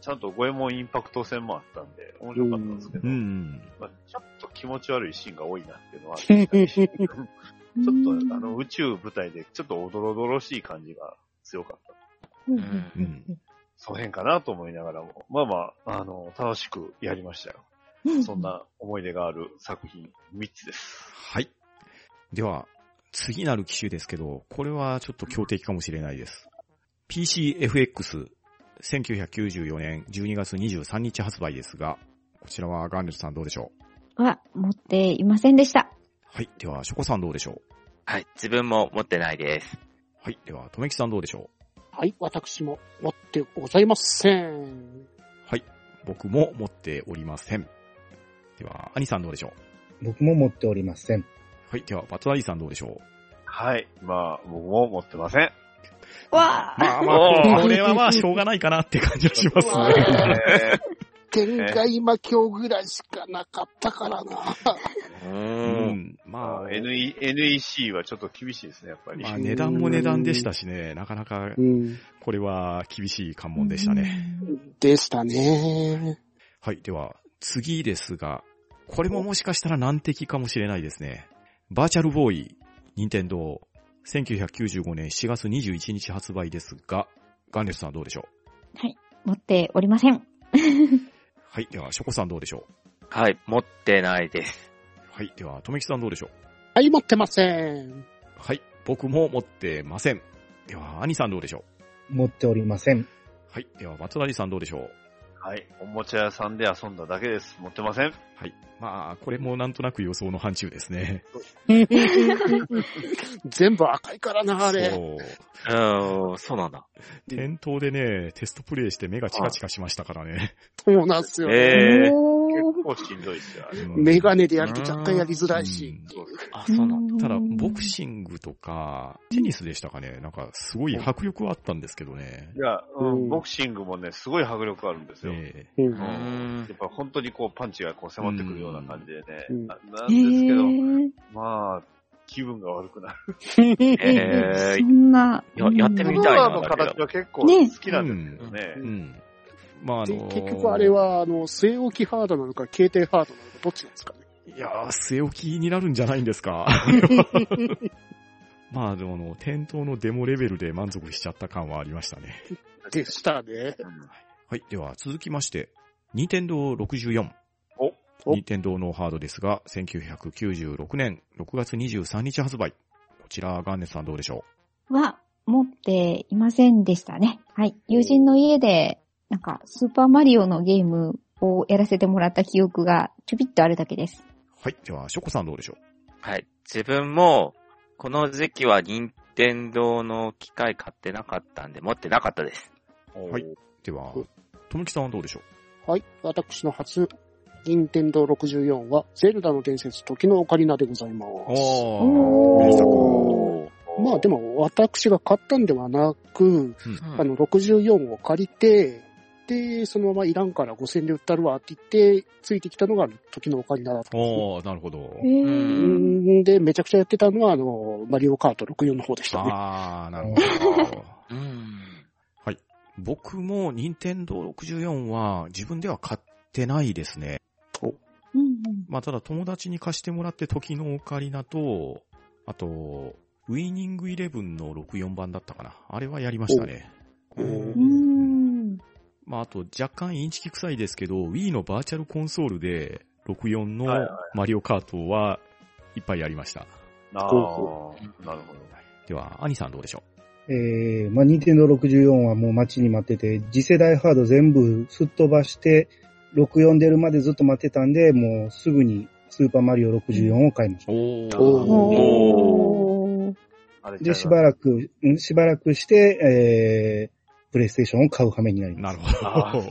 ちゃんとゴエモンインパクト戦もあったんで、面白かったんですけど、うん。まあ、ちょっと気持ち悪いシーンが多いなっていうのはちょっと、あの、宇宙舞台でちょっとおどろどろしい感じが強かった。うんうん。その辺かなと思いながらも、まあまあ、あの、楽しくやりましたよ。そんな思い出がある作品3つです。はい。では、次なる機種ですけど、これはちょっと強敵かもしれないです。PCFX、1994年12月23日発売ですが、こちらはガンネルさんどうでしょう？は、持っていませんでした。はい。では、ショコさんどうでしょう？はい。自分も持ってないです。はい。では、とめきさんどうでしょはい、私も持ってございません。うはい。僕も持っておりません。では、アニさんどうでしょう？僕も持っておりません。はい。では、バトラリーさんどうでしょう？はい。まあ、僕も持ってません。わあ、まあまあ、これはまあ、しょうがないかなって感じはしますね。え点が今今日ぐらいしかなかったからな。うん。まあ NEC はちょっと厳しいですね、やっぱり。まあ、値段も値段でしたしね、なかなかうん。これは厳しい関門でしたね。でしたね。はい。では、次ですが、これももしかしたら難敵かもしれないですね。バーチャルボーイ、任天堂、1995年7月21日発売ですが、ガンネスさんどうでしょ持っておりません。うはい。では、ショコさんどうでしょはい。持ってないです。うはい。では、とめきさんどうでしょう？はい、持ってません。はい。僕も持ってません。では、アニさんどうでしょう？持っておりません。はい。では、バトダリさんどうでしょう？はい。おもちゃ屋さんで遊んだだけです。持ってません。はい。まあ、これもなんとなく予想の範疇ですね。全部赤いからな、あれ。そう。うーん、そうなんだ。店頭でね、テストプレイして目がチカチカしましたからね。そうなんすよ、ね。えー、お結構しんどいですよ、あれメガネでやると若干やりづらいし。あ、そうなんだ。ただ、ボクシングとか、テニスでしたかね、なんか、すごい迫力はあったんですけどね。いや、ううんん、ボクシングもね、すごい迫力あるんですよ。えうんうーんやっぱ本当にこうパンチがこう迫ってくるような感じでね。うんななんへですけど、ーまあ、気分が悪くなる。えそんな。ややってみコたいなーの形は結構好きなんですけどね。えうん。まあ、あのーで結局あれ、は、あの、据え置きハードなのか、携帯ハードなのか、どっちなんですかね？いやー、据え置きになるんじゃないんですか。まあ、でもあの、店頭のデモレベルで満足しちゃった感はありましたね。でしたね。はい。では、続きまして、任天堂64。おお任天堂のハードですが、1996年6月23日発売。こちら、ガンネスさんどうでしょは、持っていませんでしたね。はい。友人の家で、なんか、スーパーマリオのゲームをやらせてもらった記憶がちょびっとあるだけです。うはい。では、ショコさんどうでしょう？はい。自分も、この時期は任天堂の機械買ってなかったんで、持ってなかったです。はいでは、とむきさんはどうでしょはい。私の初、任天堂64は、ゼルダの伝説、時のオカリナでございます。おー名作おまあでも、私が買ったんではなく、あの、64を借りて、で、そのままいらんから5000で売ったるわって言って、ついてきたのが時のオカリナだったんですね。ああ、なるほど。へうんで、めちゃくちゃやってたのは、あの、マリオカート64の方でしたね。ああ、なるほど。うん。僕も任天堂64は自分では買ってないですね。うんうんまあただ友達に貸してもらって時のオカリナと、あと、ウィーニングイレブンの64版だったかな。あれはやりましたね。おうん。まああと若干インチキ臭いですけど、Wii のバーチャルコンソールで64のマリオカートはいっぱいやりました。ああほなるほど。では、アニさんどうでしょえー、まあ、ニンテンドー64はもう待ちに待ってて、次世代ハード全部すっ飛ばして、64出るまでずっと待ってたんで、もうすぐにスーパーマリオ64を買いました。うおおおー。で、しばらく、んしばらくして、えー、プレイステーションを買う羽目になります。なるほあど。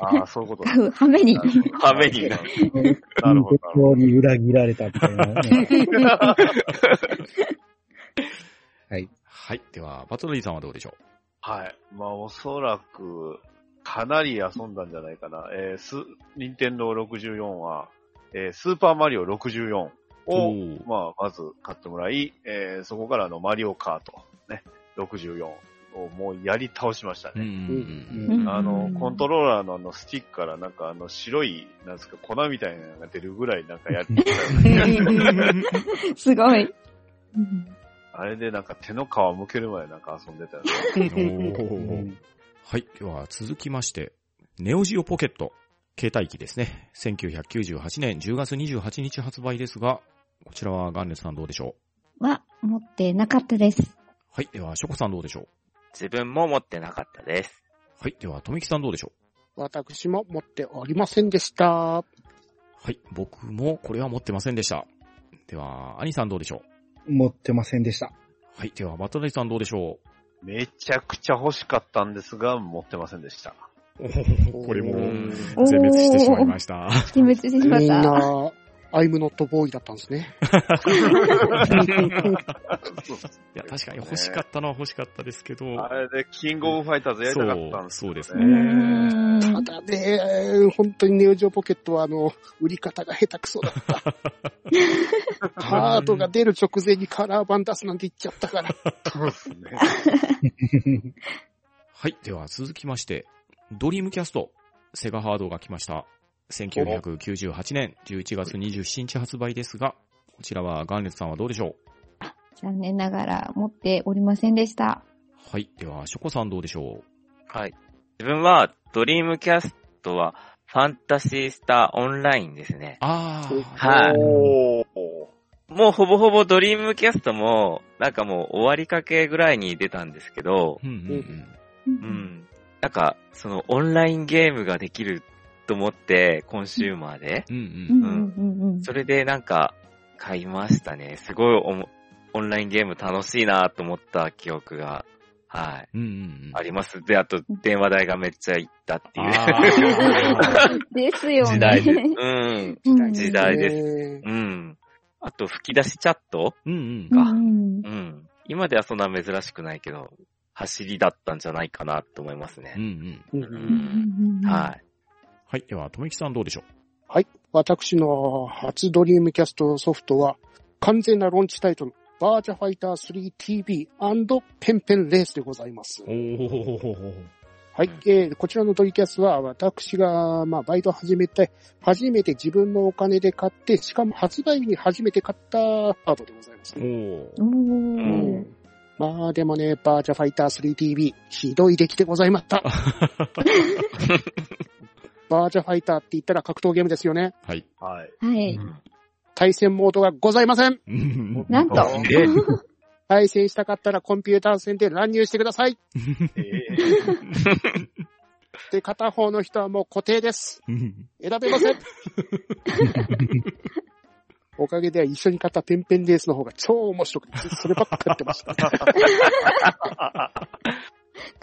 ああ、そういうこと買う羽目に。羽目になる。なるほど。絶望に裏切られたみたいな。はい。はい。では、バトルリーさんはどうでしょはい。まあ、おそらく、かなり遊んだんじゃないかな。えー、ス、ニンテンドー64は、えー、スーパーマリオ64うを、ーまあ、まず買ってもらい、えー、そこからのマリオカート、ね、64をもうやり倒しましたね。あの、コントローラーのあのスティックからなんかあの白い、なんですか、粉みたいなのが出るぐらいなんかやってたすごい。うんあれでなんか手の皮むけるまでなんか遊んでたはい。では、続きまして、ネオジオポケット、携帯機ですね。1998年10月28日発売ですが、こちらはガンネスさんどうでしょは、持ってなかったです。うはい。では、ショコさんどうでしょう？自分も持ってなかったです。はい。では、とみきさんどうでしょ私も持っておりませんでした。うはい。僕もこれは持ってませんでした。では、アニさんどうでしょう？持ってませんでした。はい。では、バトルリーさんどうでしょめちゃくちゃ欲しかったんですが、持ってませんでした。うこれもうん全滅してしまいました。死滅してしまっみんた。な、 I'm not boy だったんですね。いや、確かに欲しかったのは欲しかったですけど、あれでキングオブファイターズやりたかったんですそうそうですうねただね、本当にネオジオポケットはあの、売り方が下手くそだった。カードが出る直前にカラー版出すなんて言っちゃったから。そうですね。はい。では続きまして、ドリームキャスト、セガハードが来ました。1998年11月27日発売ですが、こちらはガンレツさんはどうでしょ残念ながら持っておりませんでした。うはい。では、ショコさんどうでしょはい。自分は、ドリームキャストは、ファンタシースターオンラインですね。あはい。もうほぼほぼドリームキャストも、なんかもう終わりかけぐらいに出たんですけど、うんうんう。ん。なんか、そのオンラインゲームができると思って、コンシューマーで。うん。うんううんん。うんうんうん。それでなんか、買いましたね。すごいおもオンラインゲーム楽しいなと思った記憶が、はい。うんうんうん。あります。で、あと、電話代がめっちゃいったっていう。あ ですよね。時代です。うん。うん時代です。す。うん。あと、吹き出しチャット？ーうんうん。かうんうん。今ではそんな珍しくないけど、走りだったんじゃないかなと思いますねうん。うん。うんはい。はい。では、とめきさんどうでしょ私の初ドリームキャストソフトは、完全なローンチタイトル、バーチャファイター 3TV& ペンペンレースでございます。うおー。はい。えーこちらのドリキャスは私が、まあ、バイト始めて、初めて自分のお金で買って、しかも発売日に初めて買ったハードでございますおね。ー。おーんまあでもね、バーチャファイター 3TV、ひどい出来でございました。バーチャファイターって言ったら格闘ゲームですよね。はい。はい。はい。対戦モードがございません。なんと。え対戦したかったらコンピューター戦で乱入してください。えー で、片方の人はもう固定です。うん選べません。おかげで一緒に買ったペンペンレースの方が超面白くて、そればっかやってました。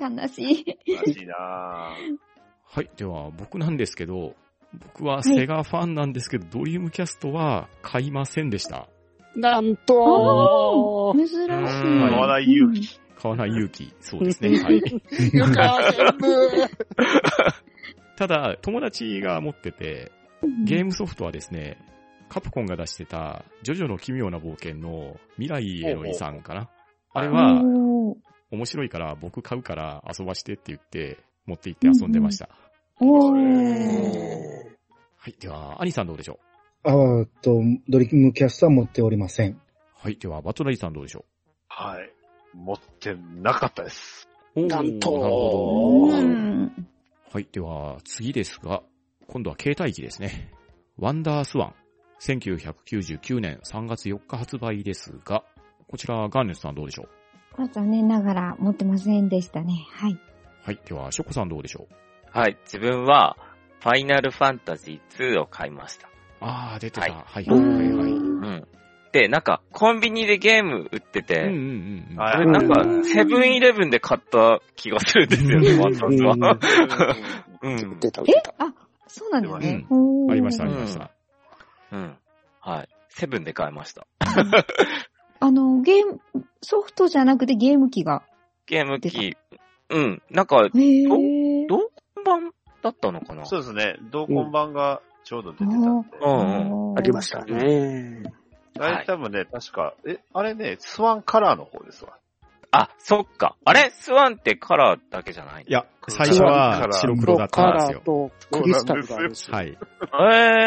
悲しい。らしいなぁ。はい。では、僕なんですけど、僕はセガファンなんですけど、ドリームキャストは買いませんでした。なんと珍しい。うん買わない勇気。買わない勇気。そうですね。はい。よか全部 ただ、友達が持ってて、ゲーム。ムソフトはですね、カプコンが出してた、ジョジョの奇妙な冒険の未来への遺産かな。あれは、面白いから僕買うから遊ばしてって言って、持って行って遊んでました。おー。はい。では、アニさんどうでしょあーっと、ドリームキャストは持っておりません。うはい。では、バトライさんどうでしょはい。持ってなかったです。なんとなるほど。うん。はい。では、次ですが、今度は携帯機ですね。ワンダースワン。1999年3月4日発売ですが、こちら、ガーネスさんどうでしょう？これ残念ながら持ってませんでしたね。はい。はい。では、ショコさんどうでしょう？はい。自分は、ファイナルファンタジー2を買いました。あー、出てた。ははいい、はい、はい、はい。うん。で、なんか、コンビニでゲーム売ってて、うんうんうんうん。はいこれなんか、セブンイレブンで買った気がするんですよね、ワンダースは。うん。出た、出た。あ、そうなんですね。うんありました、ありうんました。うん。はい。セブンで買いました。あの、ゲーム、ソフトじゃなくてゲーム機が。ゲーム機、うん。なんか、へー。同梱版だったのかな？そうですね。同梱版がちょうど出てたんで。うんうんありました。ね。あれ多分ね、確か、え、あれね、スワンカラーの方ですわ。あ、そっか。あれ？スワンってカラーだけじゃないいや、最初は白黒だったんですよ。とクリスタルがあるんですよ。はい。ええ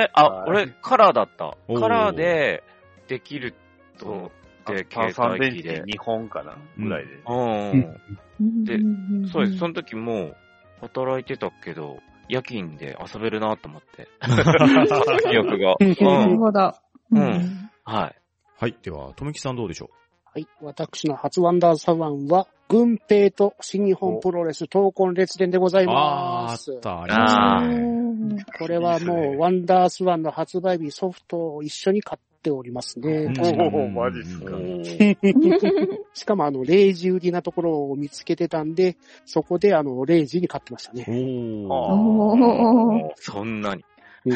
ー、あ、はい俺、カラーだった。カラーで、できると、で、炭酸携帯機で。電池2本かなぐらいで。うん。でんそうです。その時もう、働いてたけど、夜勤で遊べるなと思って。記憶が。うん。なるほど。うんはい。はい。では、とめきさんどうでしょはい。私の初ワンダーサワンは、軍兵と新日本プロレス闘魂列伝でございうあー、あます。った、ありましたあね。これはもう、ワンダースワンの発売日ソフトを一緒に買っておりますね。うんおーマジっすかうん しかも、あの、0時売りなところを見つけてたんで、そこで、あの、0時に買ってましたね。おー。おーそんなに。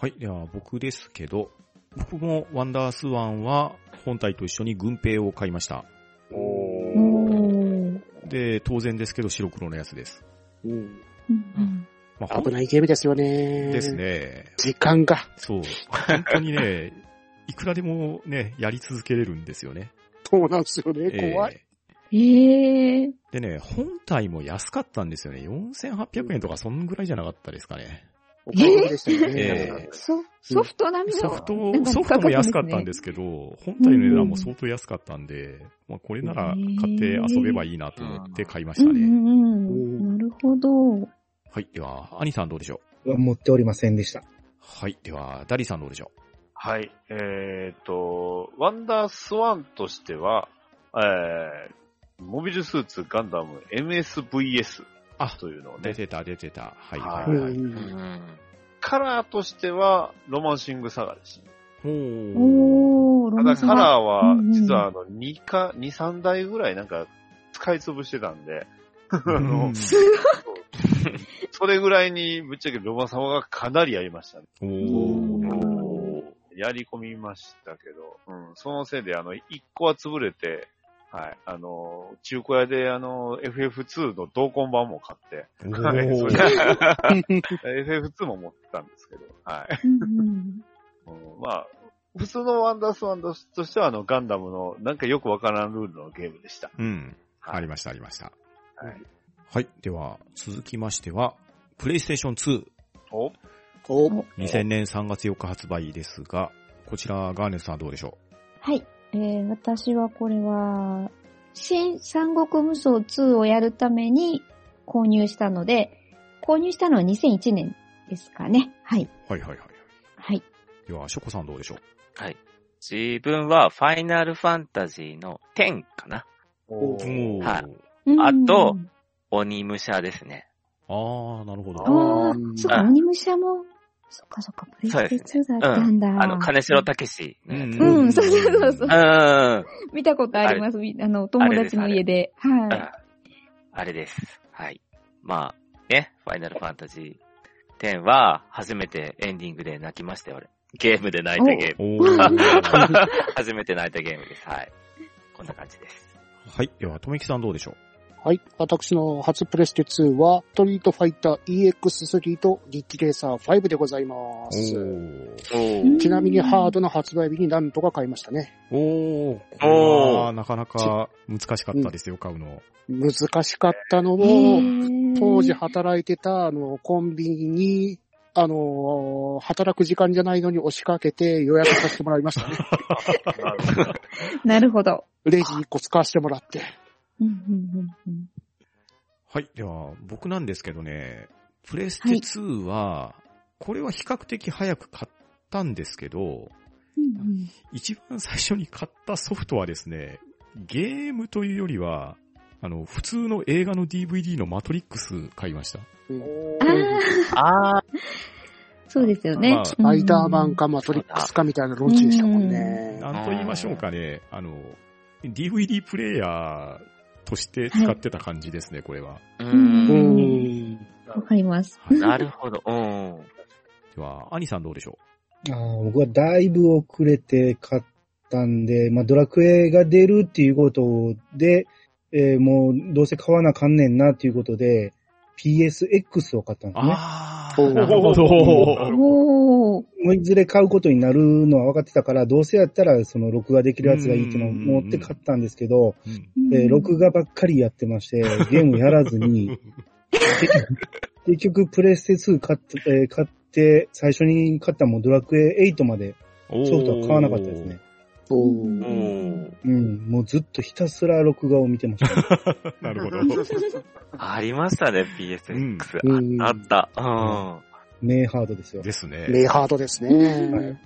はい。では、僕ですけど、僕もワンダースワンは本体と一緒に軍兵を買いました。で、当然ですけど白黒のやつです。まあ、危ないゲームですよね。です。ね。時間が。そう。本当にね、いくらでもね、やり続けれるんですよね。そうなんですよね。怖い。えええーでね、本体も安かったんですよね。4800円とかそんぐらいじゃなかったですかね。お買い得でしたよね。えソソフト並みの。ソフトなん、かソフトも安かったんすですけど、本体の値段も相当安かったんで、まあこれなら買って遊べばいいなと思って買いましたね。うんうんうん。なるほど。はい。では、アニさんどうでしょう？持っておりませんでした。はい。では、ダリさんどうでしょはい。えっ、と、ワンダースワンとしては、えー、モビルスーツガンダム MSVS あというのをね、う出てた、出てた。はい、ははいい、はい。カラーとしてはロマンシングサガですね。ほー。おただマンスカラーは実はあの、2か、2、3台ぐらいなんか、使い潰してたんで、あのうん、それぐらいにぶっちゃけロマサマがかなりやりましたね。やり込みましたけど、うん、そのせいであの、1個は潰れて、はい、あの、中古屋であの、FF2 の同梱版も買って、おはいそれ ー。FF2 も持ってたんですけど、はい。うんまあ、普通のワンダースワンダーとしてはあの、ガンダムのなんかよくわからんルールのゲームでした。うん。はいありました、ありました。はい。はい。では、続きましては、プレイステーション2。おお2000年3月4日発売ですが、こちら、ガーネスさんどうでしょはい。えー、私はこれは、新三国無双2をやるために購入したので、購入したのは2001年ですかね。はい。うはいはいはい。はい。では、ショコさんどうでしょう？はい。自分はファイナルファンタジーの10かな。おはいうんあと、鬼武者ですね。あー、なるほど。あ。あ、うんそっか、鬼武者もそっかそっか、プレステ2だったんだ。あの、金城武史。うんうん、そうそうそう。見たことあります。みあの、友達の家で。はあれです。はい。まあ、ね、ファイナルファンタジー10は、初めてエンディングで泣きましたよ、俺。ゲームで泣いたゲーム。初めて泣いたゲームです。はい。こんな感じです。はい。では、とめきさんどうでしょはい。私の初プレステ2は、ストリートファイター EX3 とリッチレーサー5でございまうす。ちなみにハードの発売日になんとか買いましたね。ー。おー。これはなかなか難しかったですよ、買うの。難しかったのい。も、当時働いてた、あの、コンビニに、あの、働く時間じゃないのに押しかけて予約させてもらいましたね。なるほどなるほど。レジ1個使わせてもらって。うんうんうんうんはい。では、僕なんですけどね、プレステ2は、これは比較的早く買ったんですけど、うん一番最初に買ったソフトはですね、ゲームというよりは、あの、普通の映画の DVD のマトリックス買いました。うんああ、あそうですよね。まあスパイダーマンかマトリックスかみたいなロンチでしたもんね。なんと言いましょうかね、あの、DVD プレイヤーとして使ってた感じですね、これは。ー。う。うん。わかります。はいなるほど。うん。では、アニさんどうでしょあー僕はだいぶ遅れて買ったんで、まあ、ドラクエが出るっていうことで、えーもうどうせ買わなあかんねんなっていうことで、PSX を買ったんうですね。あーなるほど。もういずれ買うことになるのは分かってたから、どうせやったらその録画できるやつがいいっていうのを思って買ったんですけど、うんえー録画ばっかりやってまして、ゲームやらずに、結局プレステ2買って、えー買って、最初に買ったもうドラクエ8までソフトは買わなかったですね。おうーん。うん、もうずっとひたすら録画を見てました、ね。なるほど。ありましたね、PSX。うんああった。うん。名ハードですよ。ですね。メイハードですね。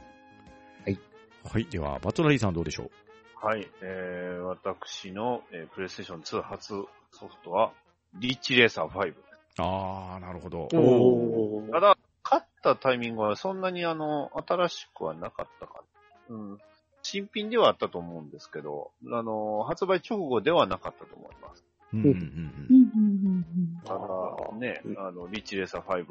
はい。では、バトラリーさんどうでしょう？はい。えー、私の、えー、プレイステーション2初ソフトは、リッチレーサー5。あー、なるほど。おーただ、買ったタイミングはそんなにあの、新しくはなかったかな。うん。新品ではあったと思うんですけど、あの、発売直後ではなかったと思います。うんうんうんうんうんうんただ、ね、あの、リッジレーサー5、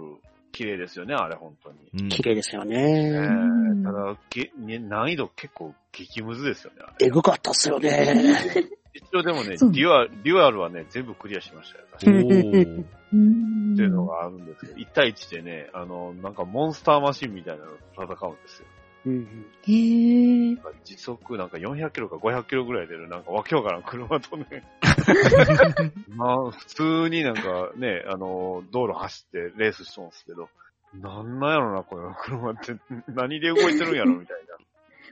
綺麗ですよね、あれ本当に。うん綺麗ですよねね。ただ、げね難易度結構激ムズですよね、あれ。えぐかったっすよね。一応でもね、そうデュアル、デュアルはね、全部クリアしましたよ。確かにおーうん。っていうのがあるんですけど、1対1でね、あの、なんかモンスターマシンみたいなのと戦うんですよ。うんへー。なんか時速なんか400キロか500キロぐらい出る、なんかわけわからん車とね、まあ、普通になんかね、あの、道路走ってレースしとんですけど、なんなんやろな、この車って、何で動いてるんやろ、みたいな。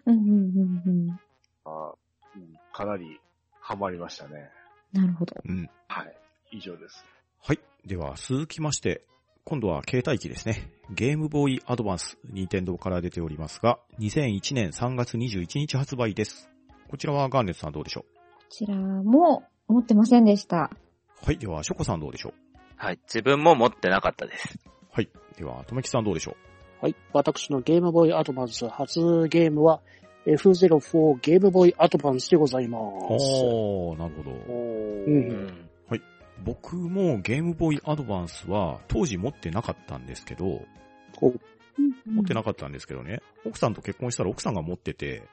うんうんうんうん。あうんかなりハマりましたね。なるほど。うん。はい。以上です。はい。では、続きまして、今度は携帯機ですね。ゲームボーイアドバンス、任天堂から出ておりますが、2001年3月21日発売です。こちらはガンネツさんどうでしょこちらも持ってませんでした。うはい。では、ショコさんどうでしょう？はい。自分も持ってなかったです。はい。では、とめきさんどうでしょはい。私のゲームボーイアドバンス初ゲームは F04 ゲームボーイアドバンスでございまうす。おー、なるほど。う。うんん。僕もゲームボーイアドバンスは当時持ってなかったんですけど、お。持ってなかったんですけどね、奥さんと結婚したら奥さんが持ってて。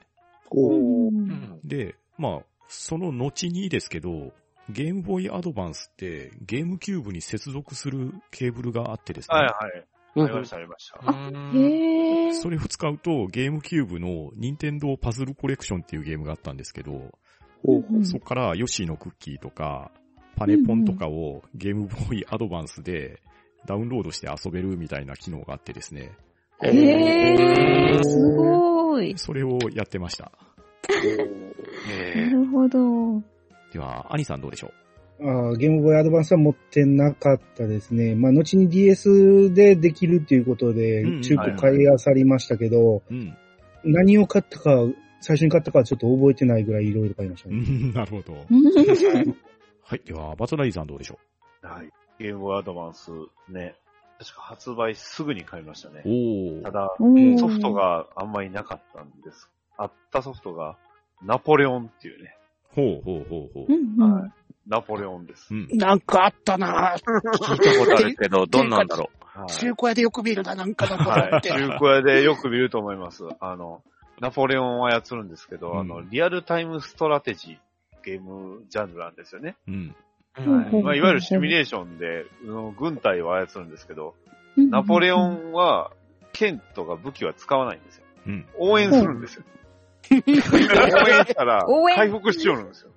で、まあ、その後にですけど、ゲームボーイアドバンスってゲームキューブに接続するケーブルがあってですね、はいはい。うん。ありました、ありました。へー。それを使うとゲームキューブの任天堂パズルコレクションっていうゲームがあったんですけど、そこからヨッシーのクッキーとか、パネポンとかをゲームボーイアドバンスでダウンロードして遊べるみたいな機能があってですね、へー。すごい。それをやってました。へなるほど。では、アニさんどうでしょあーゲームボーイアドバンスは持ってなかったですね。まあ、後に DS でできるっていうことで中古買い漁りましたけど、ううん。何を買ったか、最初に買ったかはちょっと覚えてないぐらいいろいろ買いましたうね。んなるほど。うんはい。では、バトライさんどうでしょはい。ゲームアドバンスね。確か発売すぐに買いましたね。おー。ただ、うんソフトがあんまりなかったんです。あったソフトが、ナポレオンっていうね、ほうほうほうほうう。んうんはいナポレオンです。うん。なんかあったな聞いたことあるけど、どんなんだろはい中古屋でよく見るな、なんかのことはい。って。中古屋でよく見ると思います。あの、ナポレオンを操るんですけど、うんあの、リアルタイムストラテジーゲームジャンルなんですよね。うん。はい。まあ、いわゆるシミュレーションで、うん軍隊を操るんですけど、うんナポレオンは、剣とか武器は使わないんですよ。うん。応援するんですよ。応援したら回復しよるんですよ。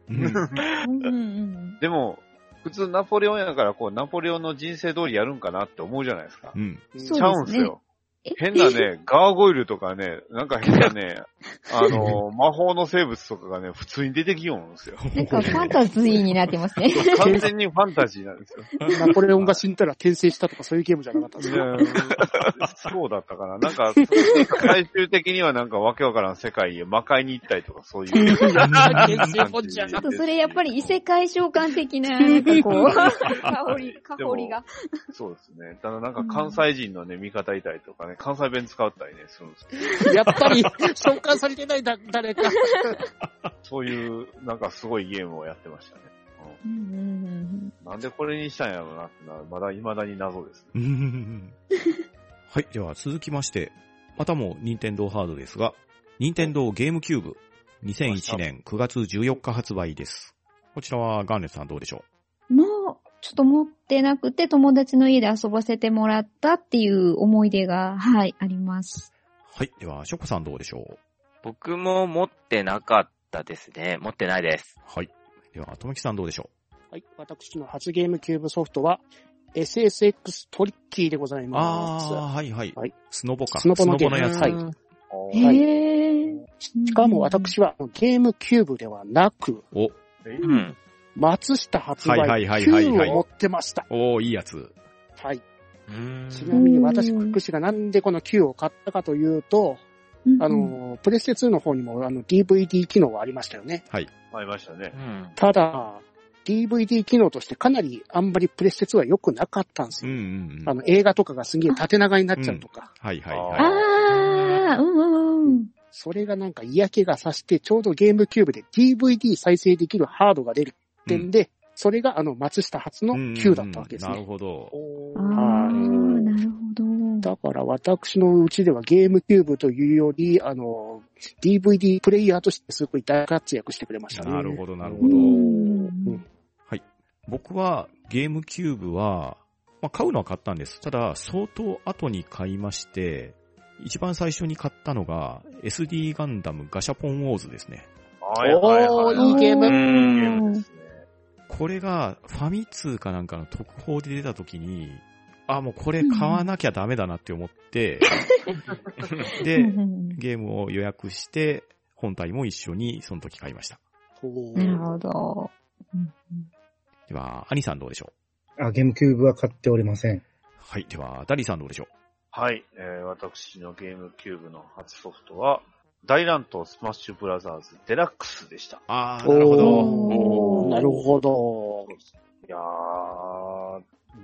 でも、普通ナポレオンやから、こう、ナポレオンの人生通りやるんかなって思うじゃないですか。うん。ちゃうんすよ。え？変なね、ガーゴイルとかね、なんか変なね、あの、魔法の生物とかがね、普通に出てきようんですよ。なんか ファンタジーになってますね。完全にファンタジーなんですよ。ナポレオンが死んだら転生したとかそういうゲームじゃなかったんですかそうだったかな。なんか、最終的にはなんかわけわからん世界へ魔界に行ったりとかそういう。転生本じゃなちょっとそれやっぱり異世界召喚的な、なんかこう、香り、香りが。そうですね。ただなんか関西人のね、味方いたりとかね、関西弁使ったりね、するんですけど、やっぱり召喚されてないだ、誰か。そういう、なんかすごいゲームをやってましたね。うんうんうんなんでこれにしたんやろうなってのは、まだ未だに謎ですね。うんはい。では続きまして、またも任天堂ハードですが、任天堂ゲームキューブ2001年9月14日発売です。こちらはガーネさんどうでしょもう、ちょっと持ってなくて友達の家で遊ばせてもらったっていう思い出が、はい、あります。うはい。では、ショコさんどうでしょう？僕も持ってなかったですね。持ってないです。はい。では、ともきさんどうでしょはい。私の初ゲームキューブソフトは、SSX トリッキーでございうまあす。あ、はいはい。はいスノボか。スノボのゲームのやつ。はいはいー。しかも私はゲームキューブではなく、お、えうん。松下発売はいはいはいはいはい9を持ってました。おーいいやつ。はい。うんちなみに私、福士がなんでこの9を買ったかというと、うんあ、の、プレステ2の方にもあの DVD 機能はありましたよね。はい。ありましたねう。ん。ただ、DVD 機能としてかなりあんまりプレステ2は良くなかったんですうんよ。うんうん。あの、映画とかがすげえ縦長になっちゃうとか。はいはいあはい。ー、うんうんうん。それがなんか嫌気がさして、ちょうどゲームキューブで DVD 再生できるハードが出るってんで、それがあの松下初の9だったわけですなるね。ほど。あー、なるほど。だから私のうちではゲームキューブというより、あの、DVD プレイヤーとしてすごい大活躍してくれましたね。なるほどなるうほど。ん僕はゲームキューブは、まあ、買うのは買ったんです。ただ、相当後に買いまして、一番最初に買ったのが SD ガンダムガシャポンウォーズですね。はいはいはいおーいいゲームいいゲームですね。これがファミ通かなんかの特報で出た時に、あ、もうこれ買わなきゃダメだなって思って、で、うんゲームを予約して、本体も一緒にその時買いました。なるほど。うんでは、アニさんどうでしょう？あ、ゲームキューブは買っておりません。はい。では、ダリさんどうでしょはい、えー、私のゲームキューブの初ソフトは、大乱闘スマッシュブラザーズデラックスでした。うあー、なるほど。なるほど。いやー、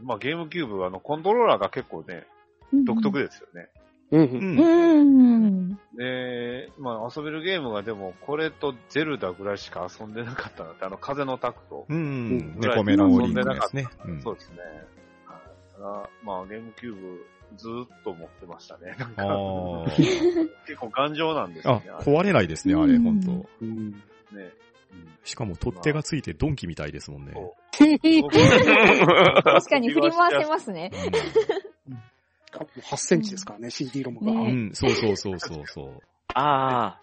まあゲームキューブ、あの、コントローラーが結構ね、独特ですよね。うんう。うんん。うん。で、まあ遊べるゲームがでも、これとゼルダぐらいしか遊んでなかったなって、あの、風のタクト。うん。ん猫目のリンクのやつね。うんそうですね。まあゲームキューブ、ずーっと持ってましたね。なんかあー結構頑丈なんですね。、あれ壊れないですね、あれ、うんほんと。うんね。うんしかも取っ手がついてドンキみたいですもんね。確かに振り回せますね。8センチですからね、CD ロムが。うねん、そうそうそうそうそう。あ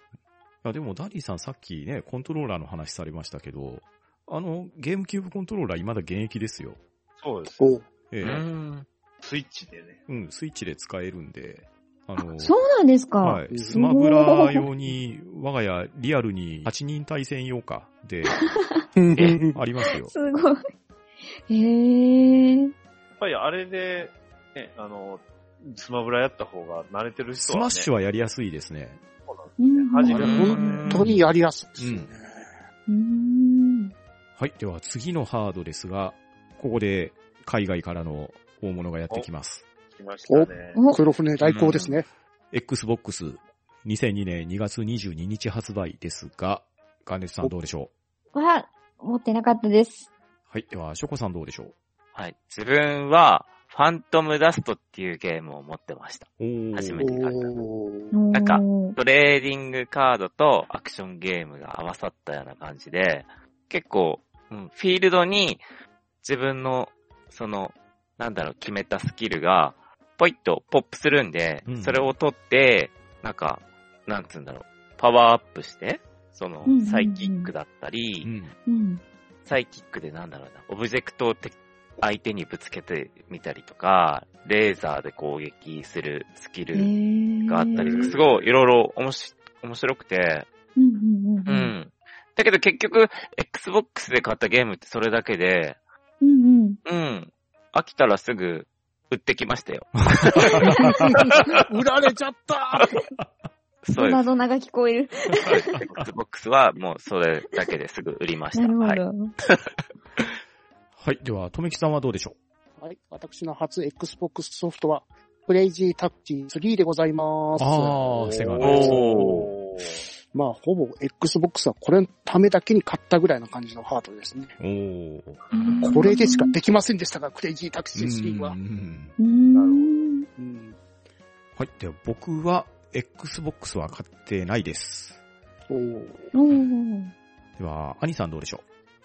あでも、ダディさんさっきね、コントローラーの話されましたけど、あの、ゲームキューブコントローラー未だ現役ですよ。そうです。おええあ。うん。スイッチでね。うん、スイッチで使えるんで、あの、そうなんですか。はい。スマブラ用に、我が家リアルに8人対戦用かで、ありますよ。すごい。へー。やっぱりあれで、ね、あの、スマブラやった方が慣れてる人は、ね。スマッシュはやりやすいですね。そうなんですねうん初めて本当にやりやすいですよね。うん。はい。では次のハードですが、ここで海外からの大物がやってきます。来ましたね。お黒船来航ですね。Xbox 2002年2月22日発売ですが、ガーネツさんどうでしょは、持ってなかったです。うはい。では、ショコさんどうでしょう？はい。自分は、ファントムダストっていうゲームを持ってました。初めて買った。なんかトレーディングカードとアクションゲームが合わさったような感じで、結構、うん、フィールドに自分の、その、なんだろう、決めたスキルが、ポイッとポップするんで、うんそれを取って、なんか、なんつうんだろう、パワーアップして、そのサイキックだったり、うん。うん。サイキックでなんだろうな、オブジェクトをて相手にぶつけてみたりとか、レーザーで攻撃するスキルがあったりとか、すごいいろいろ面白面白くて、うんうんうんう。ん。だけど結局、Xbox で買ったゲームってそれだけで、うんうん。うん。飽きたらすぐ売ってきましたよ。売られちゃったそうです。ドナドナが聞こえる。Xbox はもうそれだけですぐ売りました。はい。なるほど。はい。では、とめきさんはどうでしょはい。私の初 Xbox ソフトは、クレイジータッチ3でございます。あーセガのやつおー。まあ、ほぼ Xbox はこれのためだけに買ったぐらいの感じのハードですね。うおー。これでしかできませんでしたが、クレイジータッチ3はう。んうーん。うん。はい。では、僕は、Xbox は買ってないです。おでは、アニさんどうでしょ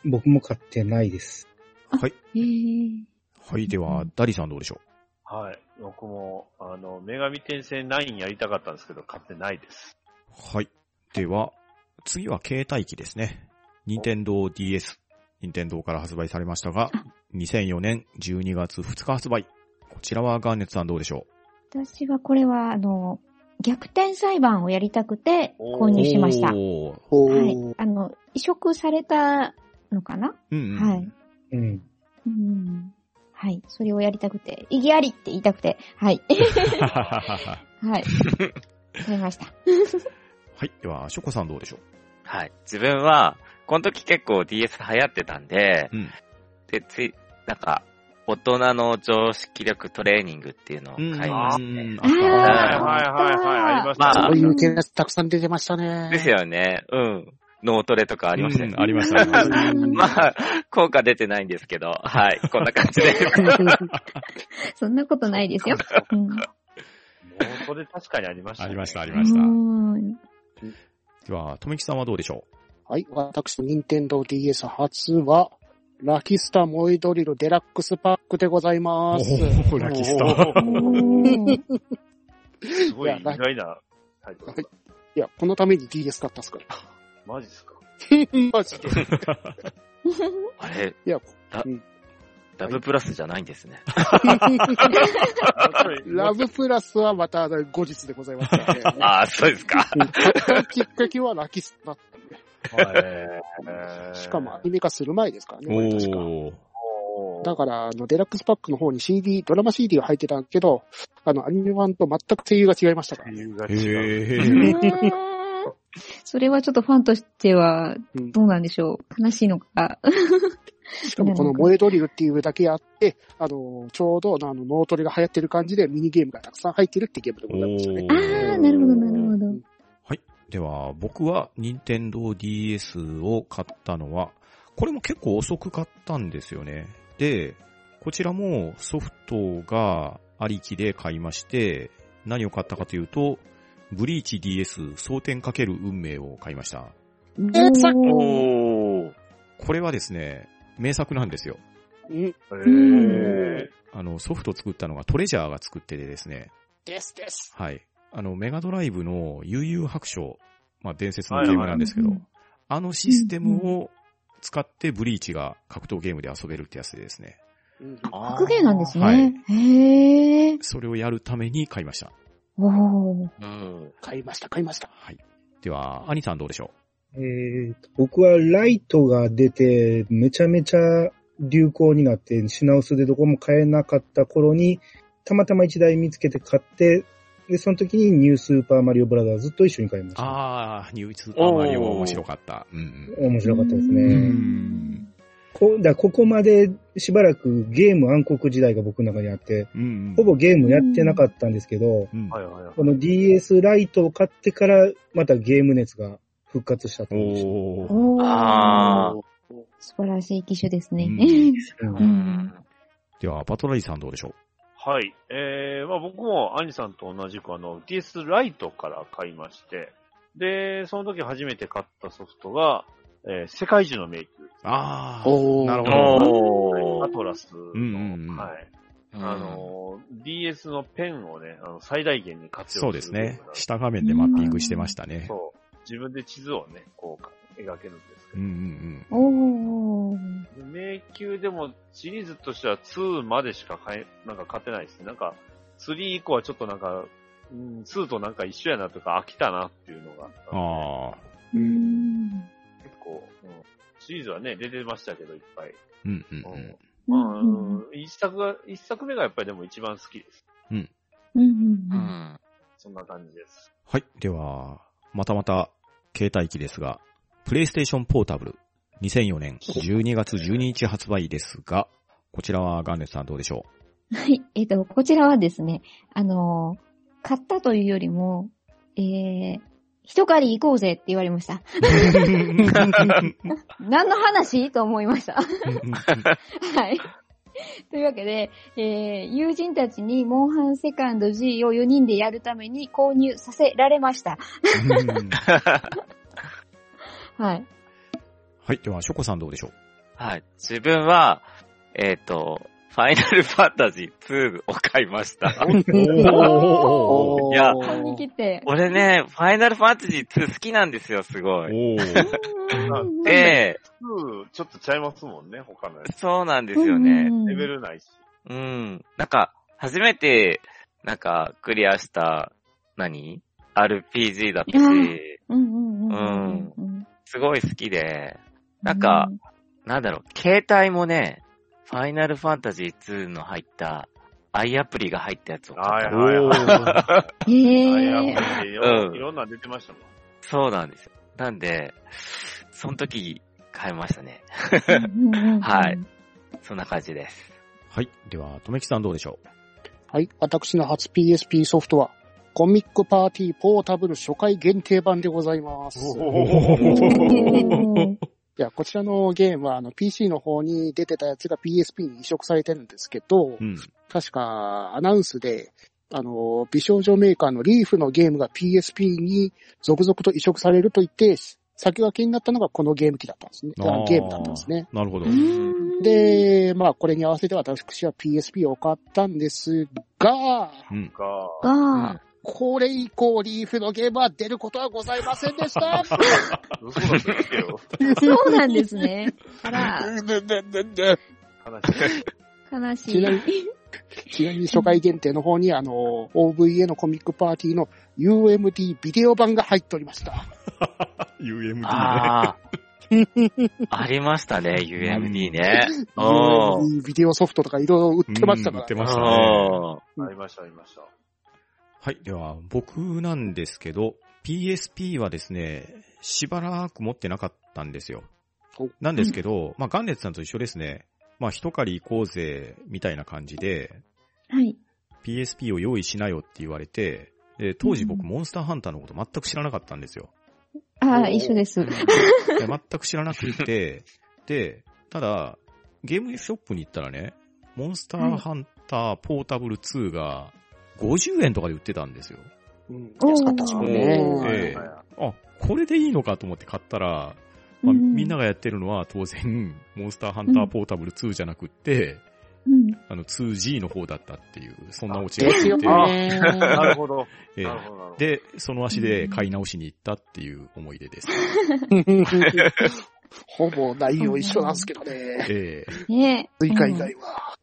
僕も買ってないです。うはい。へーはい。では、ダリさんどうでしょはい。僕も、あの、女神転生9やりたかったんですけど、買ってないです。うはい。では、次は携帯機ですね。任天堂 DS。任天堂から発売されましたが、2004年12月2日発売。こちらはガーネットさんどうでしょ私はこれは、あの、逆転裁判をやりたくて購入しました。おはいー。あの、移植されたのかな？うんうん。はい。うん。うん。はい。それをやりたくて、意義ありって言いたくて、はい。はい。買いました。はい。では、ショコさんどうでしょはい。自分は、この時結構 DS 流行ってたんで、ううん。で、つい、なんか、大人の常識力トレーニングっていうのを買いましたね。うんあはいあはいはいはい、ありました。まあそういう系のやつたくさん出てましたね。ですよね。うん。脳トレとかありましたよね。うんありました、まあ、効果出てないんですけど、はい。こんな感じで。そんなことないですよ。うんもうそれ確かにありました、ありました、ありうました。んでは、とめきさんはどうでしょはい。私の任天堂 DS 初は、ラキスタ燃えドリルデラックスパックでございうます。おーラキスタすごい意外なタイトルだ。いや、このために DS 買ったっすから。マジっすか？マジで。あれ、いや、ラうんラブプラスじゃないんですね。ラブプラスはまた後日でございますからね。ああ、そうですか。きっかけはラキスタだったしかもアニメ化する前ですからね、これ確か。だから、あの、デラックスパックの方に CD、ドラマ CD が入ってたけど、あの、アニメ版と全く声優が違いましたからね。それはちょっとファンとしてはうん、どうなんでしょう。悲しいのか。しかもこの萌えドリルっていうだけあって、あの、ちょうどあの脳トレが流行ってる感じでミニゲームがたくさん入ってるってゲームでございましたね。おあーあ、なるほど、なるほど。はい。では、僕は、任天堂 DS を買ったのは、これも結構遅く買ったんですよね。で、こちらもソフトがありきで買いまして、何を買ったかというと、ブリーチ DS 蒼天かける運命を買いました。えー。これはですね、名作なんですよ。うん。へーあの、ソフトを作ったのがトレジャーが作っててですね、ですです。はい。あの、メガドライブの悠々白書、まあ、伝説のゲームなんですけど、はいはいあのシステムを使ってブリーチが格闘ゲームで遊べるってやつでですね、うん格ゲーなんですはいね。へえ。それをやるために買いました。おー。うん。買いました、買いました。はい。では、アニさんどうでしょえーと僕はライトが出て、めちゃめちゃ流行になって、品薄でどこも買えなかった頃に、たまたま一台見つけて買って、で、その時にニュースーパーマリオブラザーズと一緒に買いましうた。あー、ニュースーパーマリオ面白かった。うんうん。面白かったですうね。んこだここまでしばらくゲーム暗黒時代が僕の中にあって、うんうん。ほぼゲームやってなかったんですけど、うん。この DS ライトを買ってから、またゲーム熱が復活したと思いましおー。おーあ素晴らしい機種ですね。うんた。ううんん。では、バトラリーさんどうでしょはい。えー、まあ僕も兄さんと同じくあの DS ライトから買いまして、で、その時初めて買ったソフトが、えー世界中の迷宮。うああ。なるほど。アトラスの、うんうんうんはい。うんあ、の、DS のペンをね、あの最大限に活用そうですね。下画面でマッピングしてましたね。そう。自分で地図をね、こう描けるんですけうんど。うんおー。で迷宮でもシリーズとしては2までしか買え、なんか買ってないですね。なんか、3以降はちょっとなんか、うん、2となんか一緒やなとか飽きたなっていうのがあったああ。うん。結構、うん、シリーズはね、出てましたけど、いっぱい。うんうんうん。うんまあ、うん一作が、一作目がやっぱりでも一番好きです。うんううんん。そんな感じです。はい。では、またまた、携帯機ですが、プレイステーションポータブル、2004年12月12日発売ですが、こちらはガンネツさんどうでしょはい。えっ、と、こちらはですね、あのー買ったというよりも、えー、一狩り行こうぜって言われました。う 何の話？と思いました。はい。というわけで、えー、友人たちにモンハンセカンド G を4人でやるために購入させられました。はい。はい。では、ショコさんどうでしょう？はい。自分は、えっ、と、ファイナルファンタジー2を買いました。おいや。俺ね、ファイナルファンタジー2好きなんですよ、すごい。で、2、ちょっとちゃいますもんね、他のやつ。そうなんですよね。レベルないし。うん。なんか、初めて、なんか、クリアした、何 ?RPG だったし、うんうんうんうんうん。すごい好きで、なんか、なんだろう、携帯もね、ファイナルファンタジー2の入った、i アプリが入ったやつを買った。はいはいはい。え。もういろうんいろんなの出てましたもん。そうなんですよ。なんで、その時、買いましたね。はい。そんな感じです。はい。では、とめきさんどうでしょはい。私の初 PSP ソフトは、コミックパーティーポータブル初回限定版でございます。いうんや、こちらのゲームは、あの、PC の方に出てたやつが PSP に移植されてるんですけど、ううん。確か、アナウンスで、あの、美少女メーカーのリーフのゲームが PSP に続々と移植されると言って、先駆けになったのがこのゲーム機だったんですね。あゲームだったんですね。なるほど。うん、で、まあ、これに合わせて私は PSP を買ったんですが、うん。が、が、これ以降リーフのゲームは出ることはございませんでした。そうなんですね。あら、悲しい。悲しい。ちなみにちなみに初回限定の方に、あの、OVA のコミックパーティーの UMD ビデオ版が入っておりました。UMD ね。ああ。ありましたね、UMD ね。UMD ビデオソフトとかいろいろ売ってましたからうん売って。ましたね。ありました、ありました。はい。では、僕なんですけど、PSP はですね、しばらく持ってなかったんですよお。なんですけど、まあ、ガンネツさんと一緒ですね。まあ、一狩り行こうぜ、みたいな感じで、はい。PSP を用意しなよって言われて、で当時僕、うんモンスターハンターのこと全く知らなかったんですよ。ああ、一緒です。で全く知らなくて、で、ただ、ゲームショップに行ったらね、モンスターハンターポータブル2が50円とかで売ってたんですよ。うん安かったですもんね。おーええはいはいあ、これでいいのかと思って買ったら、まあ、うんみんながやってるのは当然、モンスターハンターポータブル2じゃなくって、うん。あの 2G の方だったっていう、そんなオチがですよあって、ね。なるほど。え。で、その足で買い直しに行ったっていう思い出です。ほぼ内容一緒なんですけどね。ええねえ。追加以外は。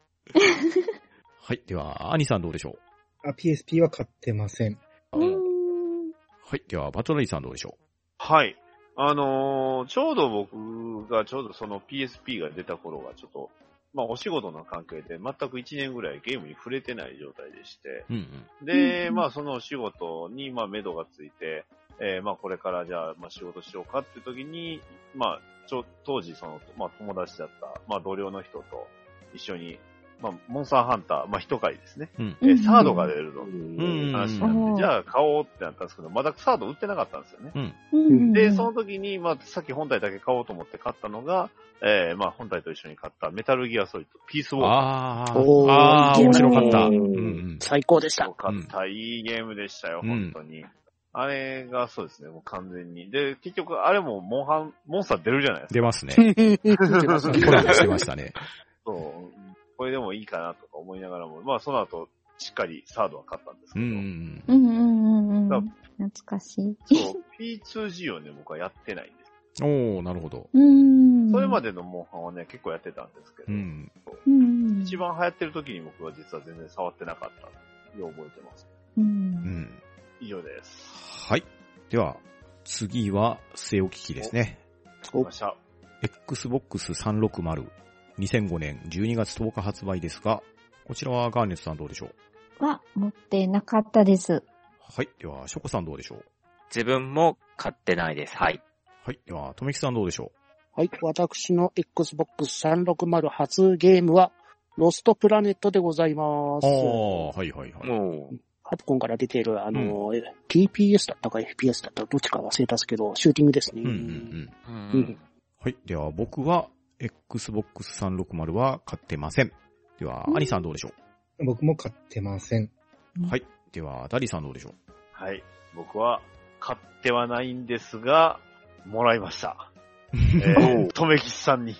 はい。では、アニさんどうでしょう？あ PSP は買ってません。はい。では、バトラリーさんどうでしょはい。あのーちょうど僕がちょうどその PSP が出た頃がちょっと、まあお仕事の関係で全く1年ぐらいゲームに触れてない状態でして、ううんうん。で、うんまあそのお仕事にまあ目処がついて、えーまあこれからじゃあ、まあ仕事しようかって時に、まあ、ちょ、当時その、まあ友達だった、まあ同僚の人と一緒に、まあ、モンスターハンター、まあ一回ですね、うん。えーサードが出ると。うん話になって、うんじゃあ買おうってなったんですけど、まだサード売ってなかったんですよね。うんで、その時に、まあ、さっき本体だけ買おうと思って買ったのが、えー、まあ、本体と一緒に買ったメタルギアソリッド、ピースウォーカー。ああ、面白かった。ううん。最高でしたよ。かった、いいゲームでしたよ、うん本当に。あれがそうですね、もう完全に。で、結局、あれもモンハン、モンスター出るじゃないですか。出ますね。出ますねコラボしてましたね。そう。これでもいいかなとか思いながらも、まあ、その後、しっかりサードは買ったんですけど、うん。うんうんうんうん。懐かしい。そう、P2G をね、僕はやってないんです。おー、なるほど。うん。それまでのモンハンはね、結構やってたんですけど、うん。うん。一番流行ってる時に僕は実は全然触ってなかった。よう覚えてます。う。うんん。以上です。はい。では、次は、据え置き機ですね。来ました。Xbox 360。2005年12月10日発売ですが、こちらはガーネットさんどうでしょう？は、持ってなかったです。はい。では、ショコさんどうでしょう？自分も買ってないです。はい。はい。では、とめきさんどうでしょはい。私の Xbox 360初ゲームは、ロストプラネットでございます。うああ、はいはいはい。もう、カプコンから出ている、あの、え TPS だったか FPS だったかどっちか忘れたんですけど、シューティングですね。うんうんうん。ううんん。はい。では、僕は、Xbox 360は買ってません。では、アニさんどうでしょ僕も買ってません。うはい。では、ダディさんどうでしょう？はい。僕は買ってはないんですが、もらいました。えー、とめきちさんに。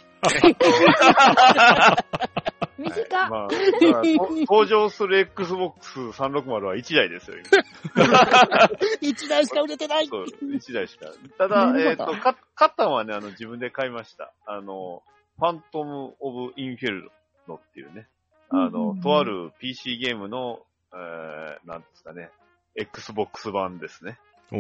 短っ。まあ、登場する Xbox 360は1台ですよ、一台しか売れてない今。そう、1台しか。ただ、えっ、なるほどと、か買ったのはね、あの、自分で買いました。あの、ファントム・オブ・インフェルノっていうね、あのうんとある PC ゲームの、えー、なんですかね、Xbox 版ですね。お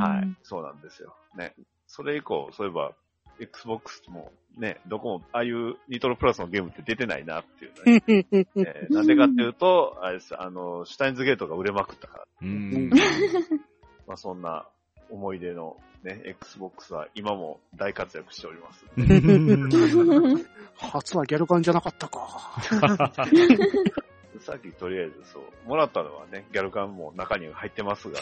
はい。。そうなんですよ。ね。それ以降、そういえば、Xbox もね、どこも、ああいうニトロプラスのゲームって出てないなっていうのね、えーなんでかっていうと、あれです、あの、シュタインズゲートが売れまくったから。うーん。まあそんな思い出のね、Xbox は今も大活躍しております。初はギャルガンじゃなかったか。さっきとりあえずそう、もらったのはね、ギャルカンも中に入ってますが、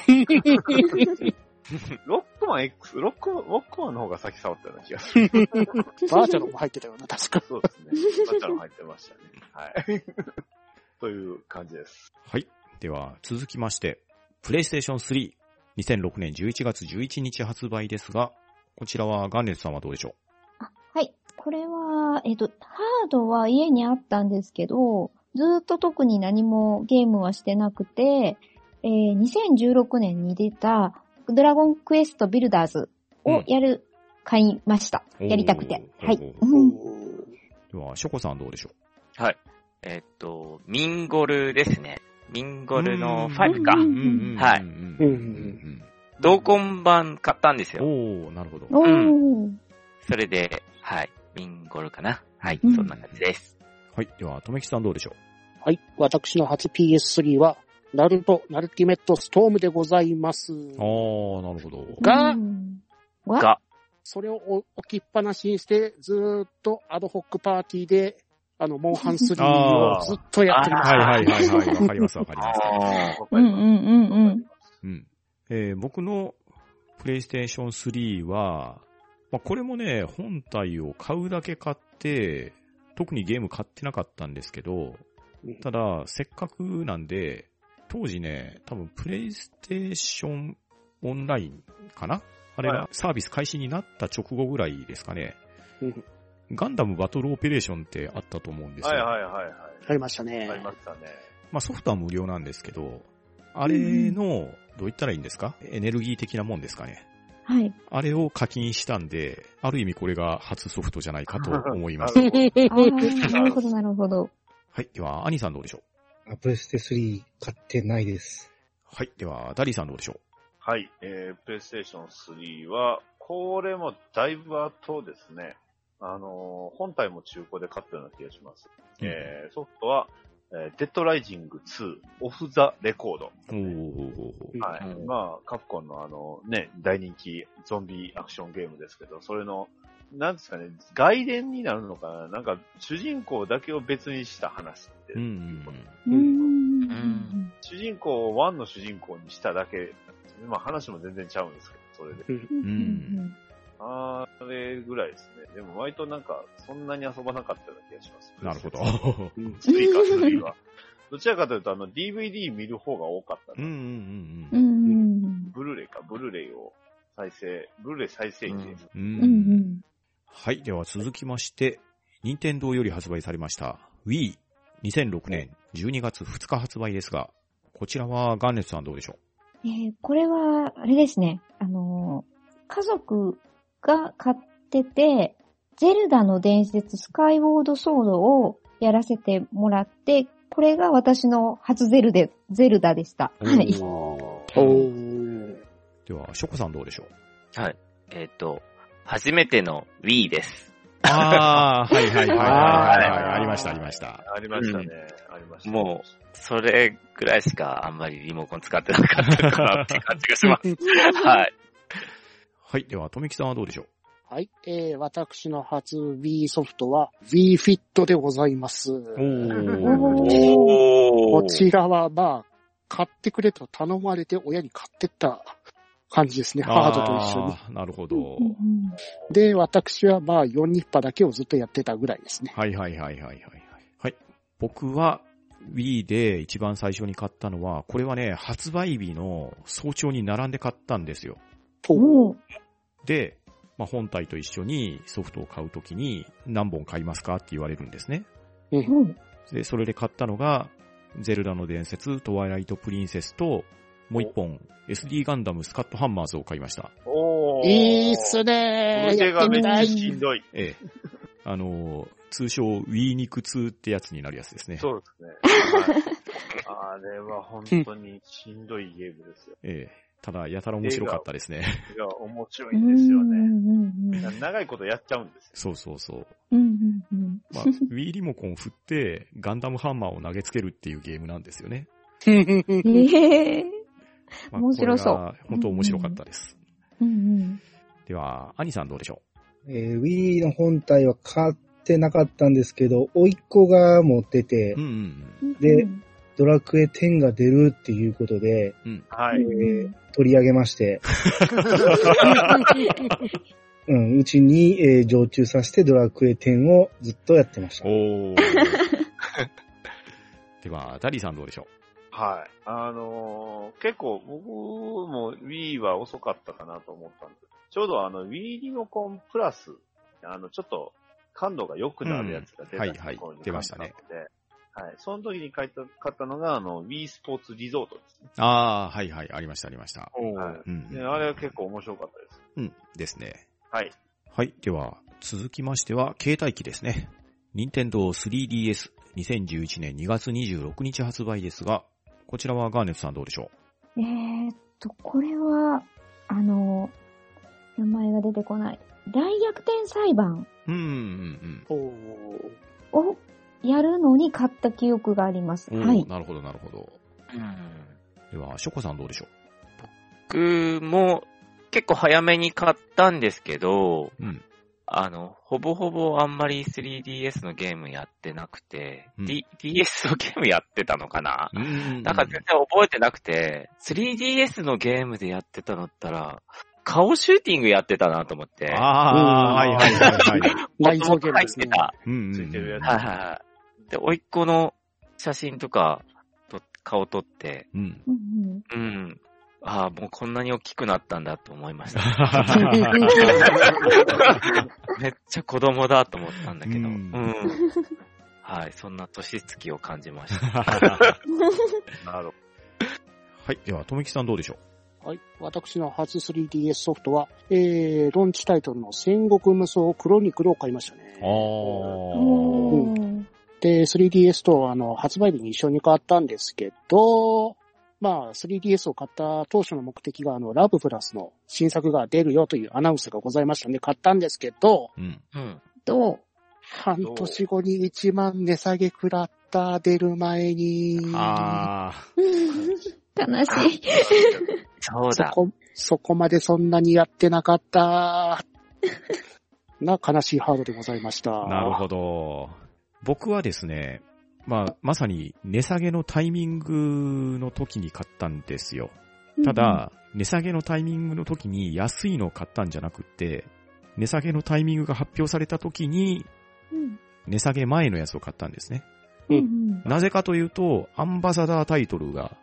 ロックマン X、ロックマン、ロックマンの方が先触ったような気がする。バーチャルも入ってたよな、確か。そうですね。バッチャロ入ってましたね。はい。という感じです。はい。では、続きまして、PlayStation 3。2006年11月11日発売ですが、こちらはガンネツさんはどうでしょはい。これは、えっと、ハードは家にあったんですけど、ずーっと特に何もゲームはしてなくて、えー2016年に出たドラゴンクエストビルダーズをやる、買いました。うやりたくて。はい。では、ショコさんどうでしょはい。えっと、ミンゴルですね。ミンゴルのうん5かううん。はいうんうんうん同梱版買ったんですうんよ。おー、なるほど。おー。それで、はい。ミンゴルかな？はい。うんそんな感じです。はい。では、とめきさんどうでしょはい。私の初 PS3 は、ナルト、ナルティメットストームでございます。うあー、なるほど。がが、それを置きっぱなしにして、ずーっとアドホックパーティーで、あの、モンハン3をずっとやってます。はいはいはいはい。わかりますわかります。あ うんうんうんうん。うん。えー僕の PlayStation 3は、まあ、これもね、本体を買うだけ買って、特にゲーム買ってなかったんですけどうん、ただ、せっかくなんで、当時ね、多分 PlayStation オンラインかな？あれはがサービス開始になった直後ぐらいですかねうん。ガンダムバトルオペレーションってあったと思うんですよ。はいはいはいはい。ありましたねあ。りましたね。まあソフトは無料なんですけど、あれの、どう言ったらいいんですか？エネルギー的なもんですかね。はい。あれを課金したんで、ある意味これが初ソフトじゃないかと思います。なるほどなるほどなるほど。はい。では、アニさんどうでしょう？あプレステ3買ってないです。はい。では、ダリーさんどうでしょう？はい。えー、プレイステーション3は、これもだいぶ後ですね。あのー本体も中古で買ったような気がします。えー、ソフトは、えーデッドライジング2、オフザレコード。はい。うんまあ、カプコンのあの、ね、大人気ゾンビアクションゲームですけど、それの、なんですかね、外伝になるのかな？なんか、主人公だけを別にした話って、主人公を1の主人公にしただけ、まあ話も全然ちゃうんですけど、それで。あれぐらいですね。でも割となんか、そんなに遊ばなかったような気がします。なるほど。3か3は。どちらかというと、あの、DVD 見る方が多かったな。うんうんうんううん。んブルーレイか、ブルーレイを再生、ブルーレイ再生機です。ううんうんんはい。では続きまして、任天堂より発売されました Wii。2006年12月2日発売ですが、こちらはガンネスさんどうでしょえーこれは、あれですね。あのー家族が買ってて、ゼルダの伝説スカイウォードソードをやらせてもらって、これが私の初ゼルで、ゼルダでした。うはい。おー。では、ショコさんどうでしょう？はい。えっ、と、初めての Wii です。ああ、はいはいはいはいはいはい。ありましたありました。ありましたね。ありました。もそれぐらいしかあんまりリモコン使ってなかったかなって感じがします。はい。はい。では、とめきさんはどうでしょう？はい。えー、私の初 Wii ソフトは Wii Fit でございます。こちらはまあ、買ってくれと頼まれて親に買ってった感じですね。ハードと一緒に。なるほど。で、私はまあ、4ニッパだけをずっとやってたぐらいですね。はいはいはいはいはいはい。はい。僕は Wii で一番最初に買ったのは、これはね、発売日の早朝に並んで買ったんですよ。おーで、まあ、本体と一緒にソフトを買うときに何本買いますかって言われるんですね。うんで、それで買ったのが、ゼルダの伝説、トワイライトプリンセスと、もう一本、SD ガンダムスカットハンマーズを買いました。おー。いいっすね腕やっがめっちゃ。しんどい。ええ。あのー、通称 Wii 肉痛ってやつになるやつですね。そうですね。は いあれは本当にしんどいゲームですよ。ええ。ただ、やたら面白かったですね。いや、面白ういんですよね。んうん長いことやっちゃうんですよ。そうそうそう。うんうんうんまあ、Wii リモコン振って、ガンダムハンマーを投げつけるっていうゲームなんですよね。ええまあ面白そうこれが本当面白かったです。うんうんでは、アニさんどうでしょえー Wii の本体は買ってなかったんですけど、甥っ子が持っててう、うんうんうんでドラクエ10が出るっていうことで、はい。えー取り上げまして、うん、うちに、えー常駐させてドラクエ10をずっとやってました。おー。では、ダリーさんどうでしょはい。あのー結構僕も Wii は遅かったかなと思ったんです。ちょうどあの Wii リモコンプラス、あの、ちょっと感度が良くなるやつが出うんはいはい出ましたね。はい。その時に買った買ったのが、あの、Wii スポーツリゾートですね。うあー、はいはい、ありましたありました。はうんあれは結構面白かったです。うん、ですね。はい。はい。では、続きましては、携帯機ですね。任天堂 3DS、2011年2月26日発売ですが、こちらはガーネットさんどうでしょえーっと、これは、あの、名前が出てこない。大逆転裁判ううん、うん、おーをやるのに買った記憶があります。うん。はい。なるほど、なるほど。うんでは、ショコさんどうでしょ僕も結構早めに買ったんですけど、ううん。あの、ほぼほぼあんまり 3DS のゲームやってなくて、うん D、DS のゲームやってたのかな、うんなんか全然覚えてなくて、3DS のゲームでやってたのったら、顔シューティングやってたなと思って。ああ、はいはいはいはい。内蔵ゲームですね入って。た。うんうんうんついてるやつはいはいはい。で、甥っ子の写真とか、と顔撮って、うん。うんうんうん。ああ、もうこんなに大きくなったんだと思いました。めっちゃ子供だと思ったんだけど。ううんん。はい、そんな年月を感じました。なるほはい。では、とめきさんどうでしょはい。私の初 3DS ソフトは、えー、ロンチタイトルの戦国無双クロニクルを買いましたね。う。あおーで、3DS とあの発売日に一緒に買ったんですけど、まあ、3DS を買った当初の目的が、あの、ラブプラスの新作が出るよというアナウンスがございましたんで、買ったんですけど、うん。う？ん。と、半年後に1万値下げ食らった、出る前に。あ悲しい。そうだ。そこ、そこまでそんなにやってなかった。な、悲しいハードでございました。ー、なるほど。僕はですね、まあ、まさに値下げのタイミングの時に買ったんですよ。ただ、値下げのタイミングの時に安いのを買ったんじゃなくって、値下げのタイミングが発表された時に、うん、値下げ前のやつを買ったんですね。うんうんなぜかというと、アンバサダータイトルが、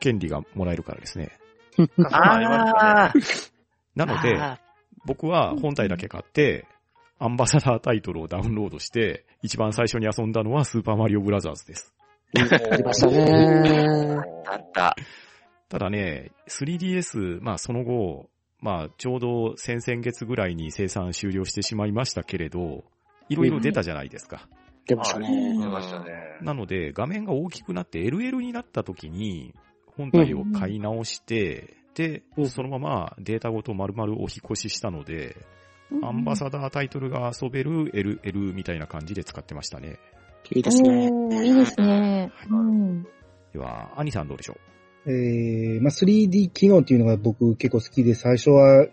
権利がもらえるからですね。ああ。なので、あ僕は本体だけ買って、アンバサダータイトルをダウンロードして、一番最初に遊んだのはスーパーマリオブラザーズです。ありましたね。ーあった。ただね、3DS、まあその後、まあちょうど先々月ぐらいに生産終了してしまいましたけれど、いろいろ出たじゃないですか。出ましたね。出ましたね。なので、画面が大きくなって LL になった時に、本体を買い直して、でう、んそのままデータごと丸々お引っ越ししたので、うんアンバサダータイトルが遊べる LL みたいな感じで使ってましたね。いいですね。いいですね。うん。では、アニさんどうでしょえー、まあ 3D 機能っていうのが僕結構好きで、最初は、あ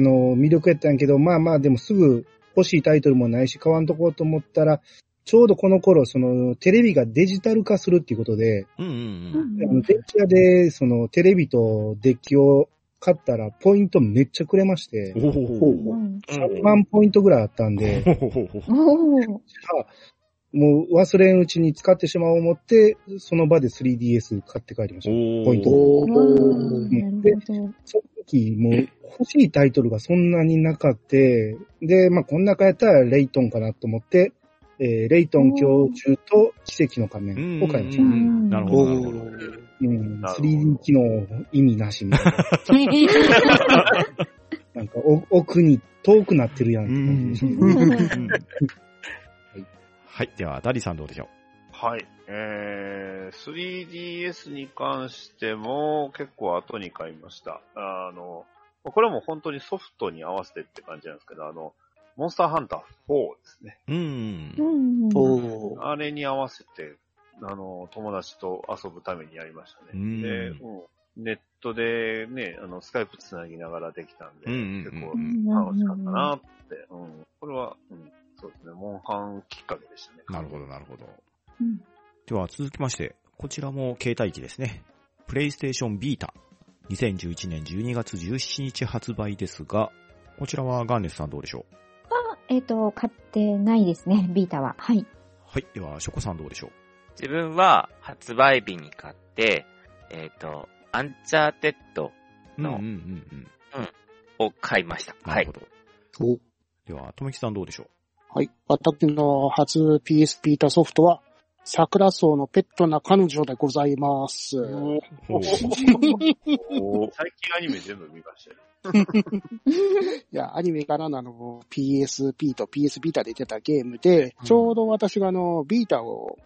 の、魅力やったんやけど、まあまあでもすぐ欲しいタイトルもないし買わんとこうと思ったら、ちょうどこの頃、その、テレビがデジタル化するっていうことで、ううんうんううん。あのデッキ屋で、その、テレビとデッキを買ったら、ポイントめっちゃくれまして、おほほほうん3万ポイントぐらいあったんで、もう忘れんうちに使ってしまおう思って、その場で 3DS 買って帰りました。おポイントおうー。んなるほど。その時、もう欲しいタイトルがそんなになかって、で、まあ、こん中やったらレイトンかなと思って、えーレイトン教授と奇跡の仮面を買いました。なるほど、なるほど。ん、なるほど 3D 機能意味なしみたいな。なんかお奥に遠くなってるやんはい。では、ダディさんどうでしょはい。えー、3DS に関しても結構後に買いました。あの、これはもう本当にソフトに合わせてって感じなんですけど、あの、モンスターハンター4ですね。ううん。あれに合わせて、あの、友達と遊ぶためにやりましたね。うんで、うんネットでね、あの、スカイプつなぎながらできたんで、うんうんうん結構うん楽しかったなって、うん。これは、うん、そうですね、モンハンきっかけでしたね。なるほど、なるほど。うんでは、続きまして、こちらも携帯機ですね。プレイステーションビータ。2011年12月17日発売ですが、こちらはガーネスさんどうでしょう？えっと、買ってないですね、ビータは。はい。はい。では、ショコさんどうでしょ自分は発売日に買って、えっ、と、アンチャーテッドのううんうんうんうん。を買いました。はいなるほ。ど。おでは、とめきさんどうでしょはい。私の初 PS ビータソフトは、桜草のペットな彼女でございます。うほう最近アニメ全部見ましたよ。いや、アニメからのあの PSP と PS ビータで出たゲームで、うんちょうど私があの、ビータを、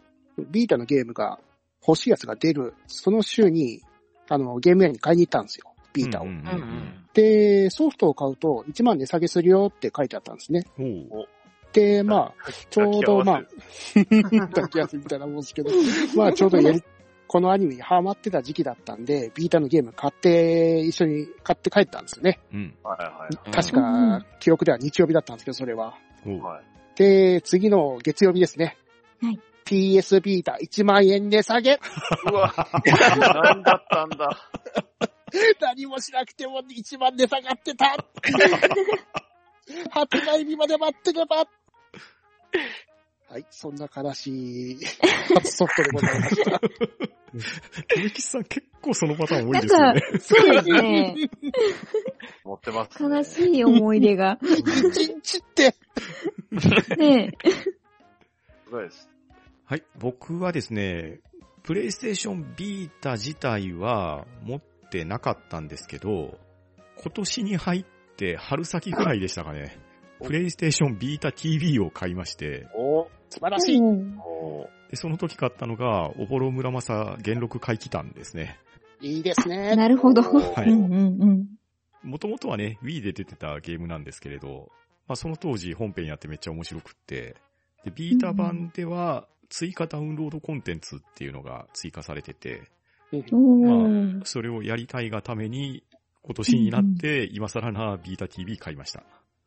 ビータのゲームが欲しいやつが出る、その週に、あの、ゲーム屋に買いに行ったんですよ。ビータを。うんうんうんうん。で、ソフトを買うと1万値下げするよって書いてあったんですね。で、まあ、ちょうど、まあ、抱きやすいみたいなもんですけど、まあちょうどやり、このアニメにハマってた時期だったんで、ビータのゲーム買って、一緒に買って帰ったんですよね。確うんか、記憶では日曜日だったんですけど、それは。はい。で、次の月曜日ですね。はい。PS ビータ1万円値下げ。うわ、なんだったんだ。何もしなくても1万値下がってた。発売日まで待ってれば。はい、そんな悲しい初ソフトでございました。とめきさん結構そのパターン多いなんかですよね。、そうですね。持ってます、ね。悲しい思い出が。一日って。ねすごいです。はい。僕はですね、プレイステーションビータ自体は持ってなかったんですけど、今年に入って春先ぐらいでしたかね。プレイステーションビータ TV を買いまして、お素晴らしい。うんおでその時買ったのが、おぼろ村正元禄回帰弾ですね。いいですね。なるほど。はいうんうんうん。もともとはね、Wii で出てたゲームなんですけれど、まあその当時本編やってめっちゃ面白くって、で、ビータ版では追加ダウンロードコンテンツっていうのが追加されてて、うんおー。それをやりたいがために、今年になって、今更なビータ TV 買いました。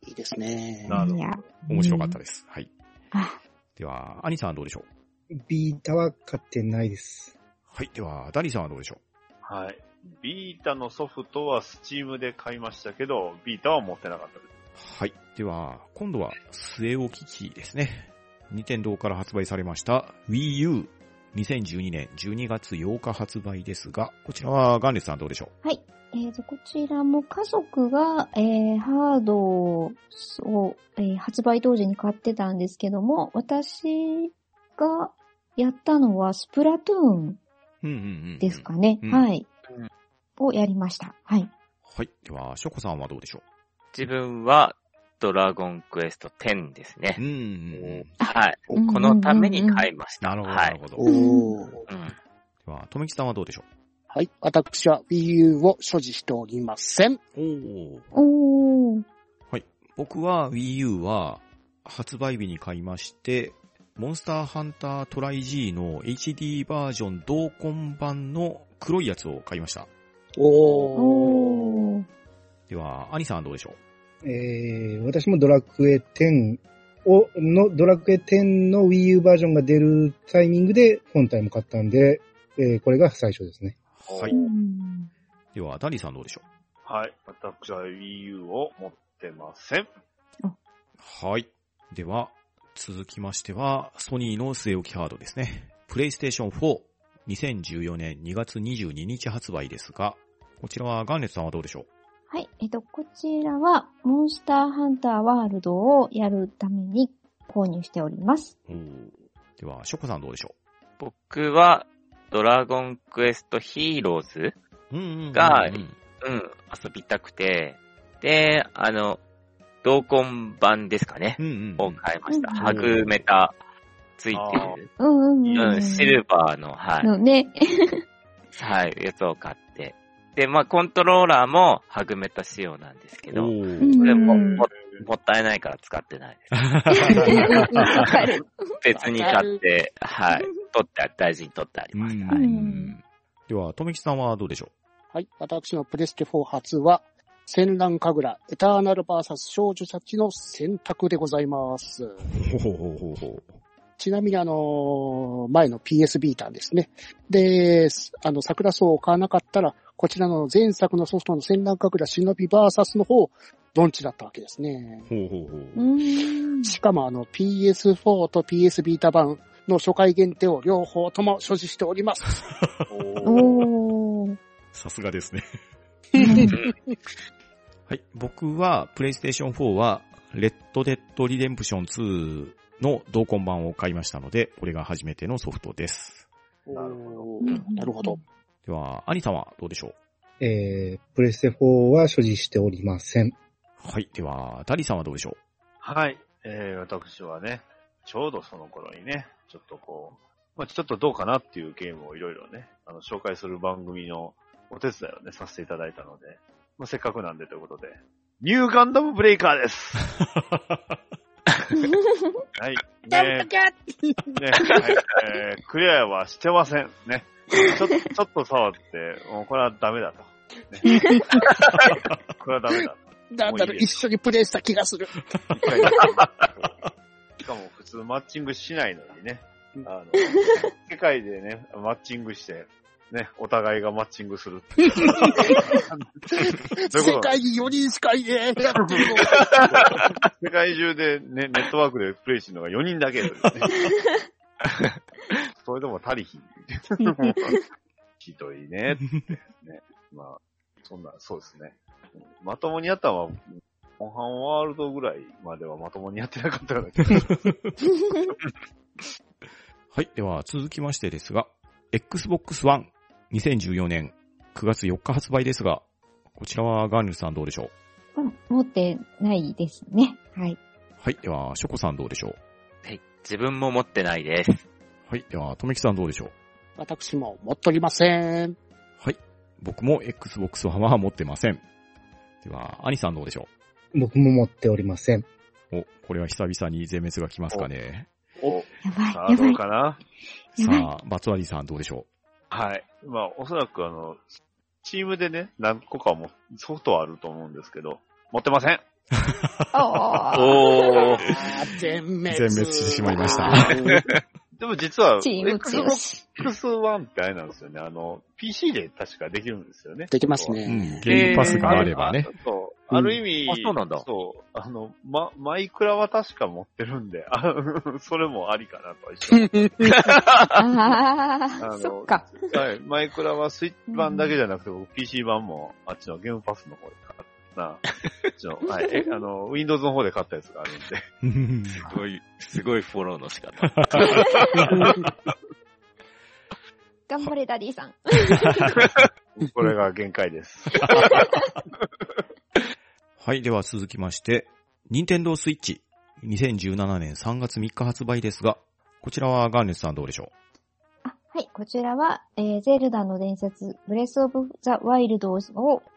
いいですね。なるほどいや面白かったです。はい。あ、では、アニさんはどうでしょう？ビータは買ってないです。はい。では、ダニさんはどうでしょはい。ビータのソフトはスチームで買いましたけど、ビータは持ってなかったです。うはい。では、今度は、据え置き機ですね。任天堂から発売されました Wii U。2012年12月8日発売ですが、こちらはガンレスさんどうでしょはい。えーと、こちらも家族が、えーハードを、えー発売当時に買ってたんですけども、私がやったのはスプラトゥーン。ですかね。うんはいうん。をやりました。はい。はい。では、ショコさんはどうでしょ自分は、ドラゴンクエスト10ですねう。うん。はい。うんこのために買いました。なるほど、はないる。ほど。おー。うん。では、とめきさんはどうでしょはい。私は Wii U を所持しておりません。うおー。おー。僕は Wii U は発売日に買いまして、モンスターハンタートライ G の HD バージョン同梱版の黒いやつを買いました。おー。おー。では、アニさんはどうでしょえー、私もドラクエ10を、の、ドラクエ10の Wii U バージョンが出るタイミングで本体も買ったんで、えー、これが最初ですね。うはい。うんでは、ダニーさんどうでしょはい。私は Wii U を持ってません。うはい。では、続きましては、ソニーの据え置きハードですね。プレイステーション4、2014年2月22日発売ですが、こちらはガンレツさんはどうでしょう？はい。えっと、こちらは、モンスターハンターワールドをやるために購入しております。では、ショコさんどうでしょ僕は、ドラゴンクエストヒーローズがうん、遊びたくて、で、あの、同梱版ですかねう、んうんを買いました。うんハグメタついてる、うんうんうん。うん、シルバーの、はい、のね。はい、やつを買って。で、まあ、コントローラーもハグメタ仕様なんですけど、これもうんももったいないから使ってないです。別に買って、はい、取って、大事に取ってあります。うんはい。うんでは、とめきさんはどうでしょはい。私のプレステ4初は、戦乱神楽、エターナルバーサス少女たちの選択でございます。うほほほほほ。ちなみにあの前の PS ビーターですね。で、あの、桜草を買わなかったら、こちらの前作のソフトの戦乱神楽忍びバーサスの方、ドンチだったわけですね。ほうほうほう。うーん。しかもあの PS4 と PS ビータ版の初回限定を両方とも所持しております。さすがですね。はい。僕は、プレイステーション4は、レッドデッドリデンプション2の同梱版を買いましたので、これが初めてのソフトです。なるほどなるほど。では、アニさんはどうでしょう？えー、プレステ4は所持しておりません。はい。では、ダリさんはどうでしょはい。えー、私はね、ちょうどその頃にね、ちょっとこう、まあちょっとどうかなっていうゲームをいろいろね、あの、紹介する番組のお手伝いをね、させていただいたので、まあせっかくなんでということで、ニューガンダムブレイカーです。はい。ねね、はい。えー、クリアはしてません。ね。ちょっと、ちょっと触って、もうこれはダメだと。ね、これはダメだと。なんだろう、一緒にプレイした気がする。しかも普通マッチングしないのにね。あの、世界でね、マッチングして、ね、お互いがマッチングする 世界に4人しかいねえ。やってるの世界中でね、ネットワークでプレイしてるのが4人だけね。それでも足りひん。ひどいねってね。まあ、そんな、そうですね。まともにやったのは、モンハンワールドぐらいまではまともにやってなかったような気がする。はい。では、続きましてですが、Xbox One 2014年9月4日発売ですが、こちらはガーネルさんどうでしょう？持ってないですね。はい。はい。では、ショコさんどうでしょう？はい。自分も持ってないです。はい。では、とめきさんどうでしょう？私も持っておりません。はい。僕も Xbox One は持ってません。では、アニさんどうでしょ僕も持っておりません。うお、これは久々に全滅が来ますかね。お、やばいさ、あどやばい。うかな？やばい。さあ、バツワリーさんどうでしょはい。まあ、おそらくあの、チームでね、何個かもソフトはあると思うんですけど、持ってません。おーお全滅。全滅してしまいました。でも実は、チーム強し。Xbox ってあれなんですよね。あの、PC で確かできるんですよね。できますう。ね。うん。ゲームパスがあればね。そう。ある意味、あそうなんだそう。あの、ま、マイクラは確か持ってるんで、あ それもありかなとは一緒ああそっか。はい。マイクラはスイッチ版だけじゃなくて、僕 PC 版もあっちのゲームパスの方で買ったな。あっちの、はい。え、あの、Windows の方で買ったやつがあるんで。すごい、すごいフォローの仕方。頑張れ、ダディさん。これが限界です。はい、では続きまして、任天堂スイッチ、2017年3月3日発売ですが、こちらはガーネスさんどうでしょあはい、こちらは、えー、ゼルダの伝説、ブレスオブザワイルドを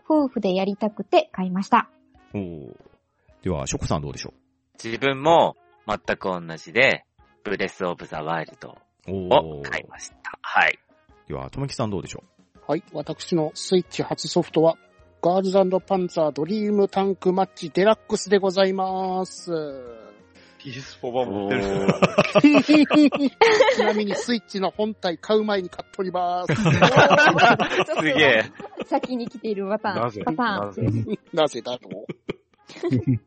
夫婦でやりたくて買いました。うおーでは、ショコさんどうでしょ自分も全く同じで、ブレスオブザワイルドうを買いました。はい。では、ともきさんどうでしょはい。私のスイッチ初ソフトは、ガールズパンツァードリームタンクマッチデラックスでございます。PS4 版持ってる ちなみにスイッチの本体買う前に買っております。すげえ。先に来ているパターン。なぜ？パターン。なぜ？なぜだろう？う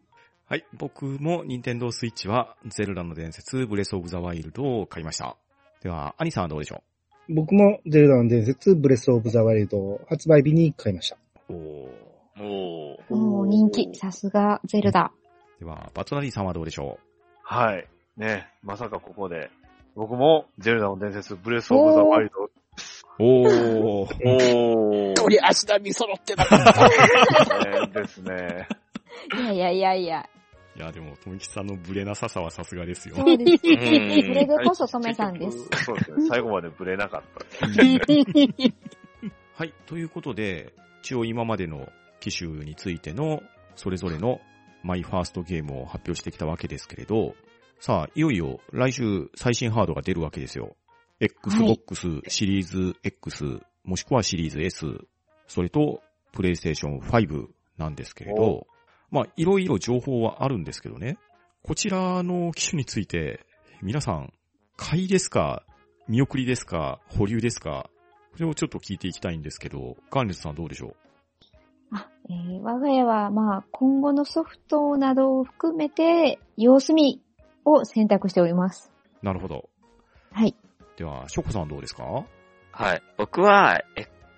はい、僕も任天堂スイッチは、ゼルダの伝説、ブレスオブザワイルドを買いました。では、アニさんはどうでしょ僕もゼルダの伝説、ブレスオブザワイルド発売日に買いました。うおーおー。おー人気。さすが、ゼルダ。では、バトナリーさんはどうでしょはい。ね、まさかここで、僕もゼルダの伝説、ブレスオブザワイルドうおー。おー。鳥足並み揃ってなかった。ねですね。いやいやいやいや。いや、でも、ともきさんのブレなささはさすがですよ。そうです。そうんれでこそトメさんです。そうですね。最後までブレなかった。はい。ということで、一応今までの機種についての、それぞれのマイファーストゲームを発表してきたわけですけれど、さあ、いよいよ来週最新ハードが出るわけですよ。Xbox シリーズ X、もしくはシリーズ S、それと、プレイステーション5なんですけれど、まあ、いろいろ情報はあるんですけどね。こちらの機種について、皆さん、買いですか見送りですか保留ですかそれをちょっと聞いていきたいんですけど、ガンレスさんどうでしょあ、えー我が家は、まあ、今後のソフトなどを含めて、様子見を選択しております。うなるほど。はい。では、ショコさんどうですか？はい。僕は、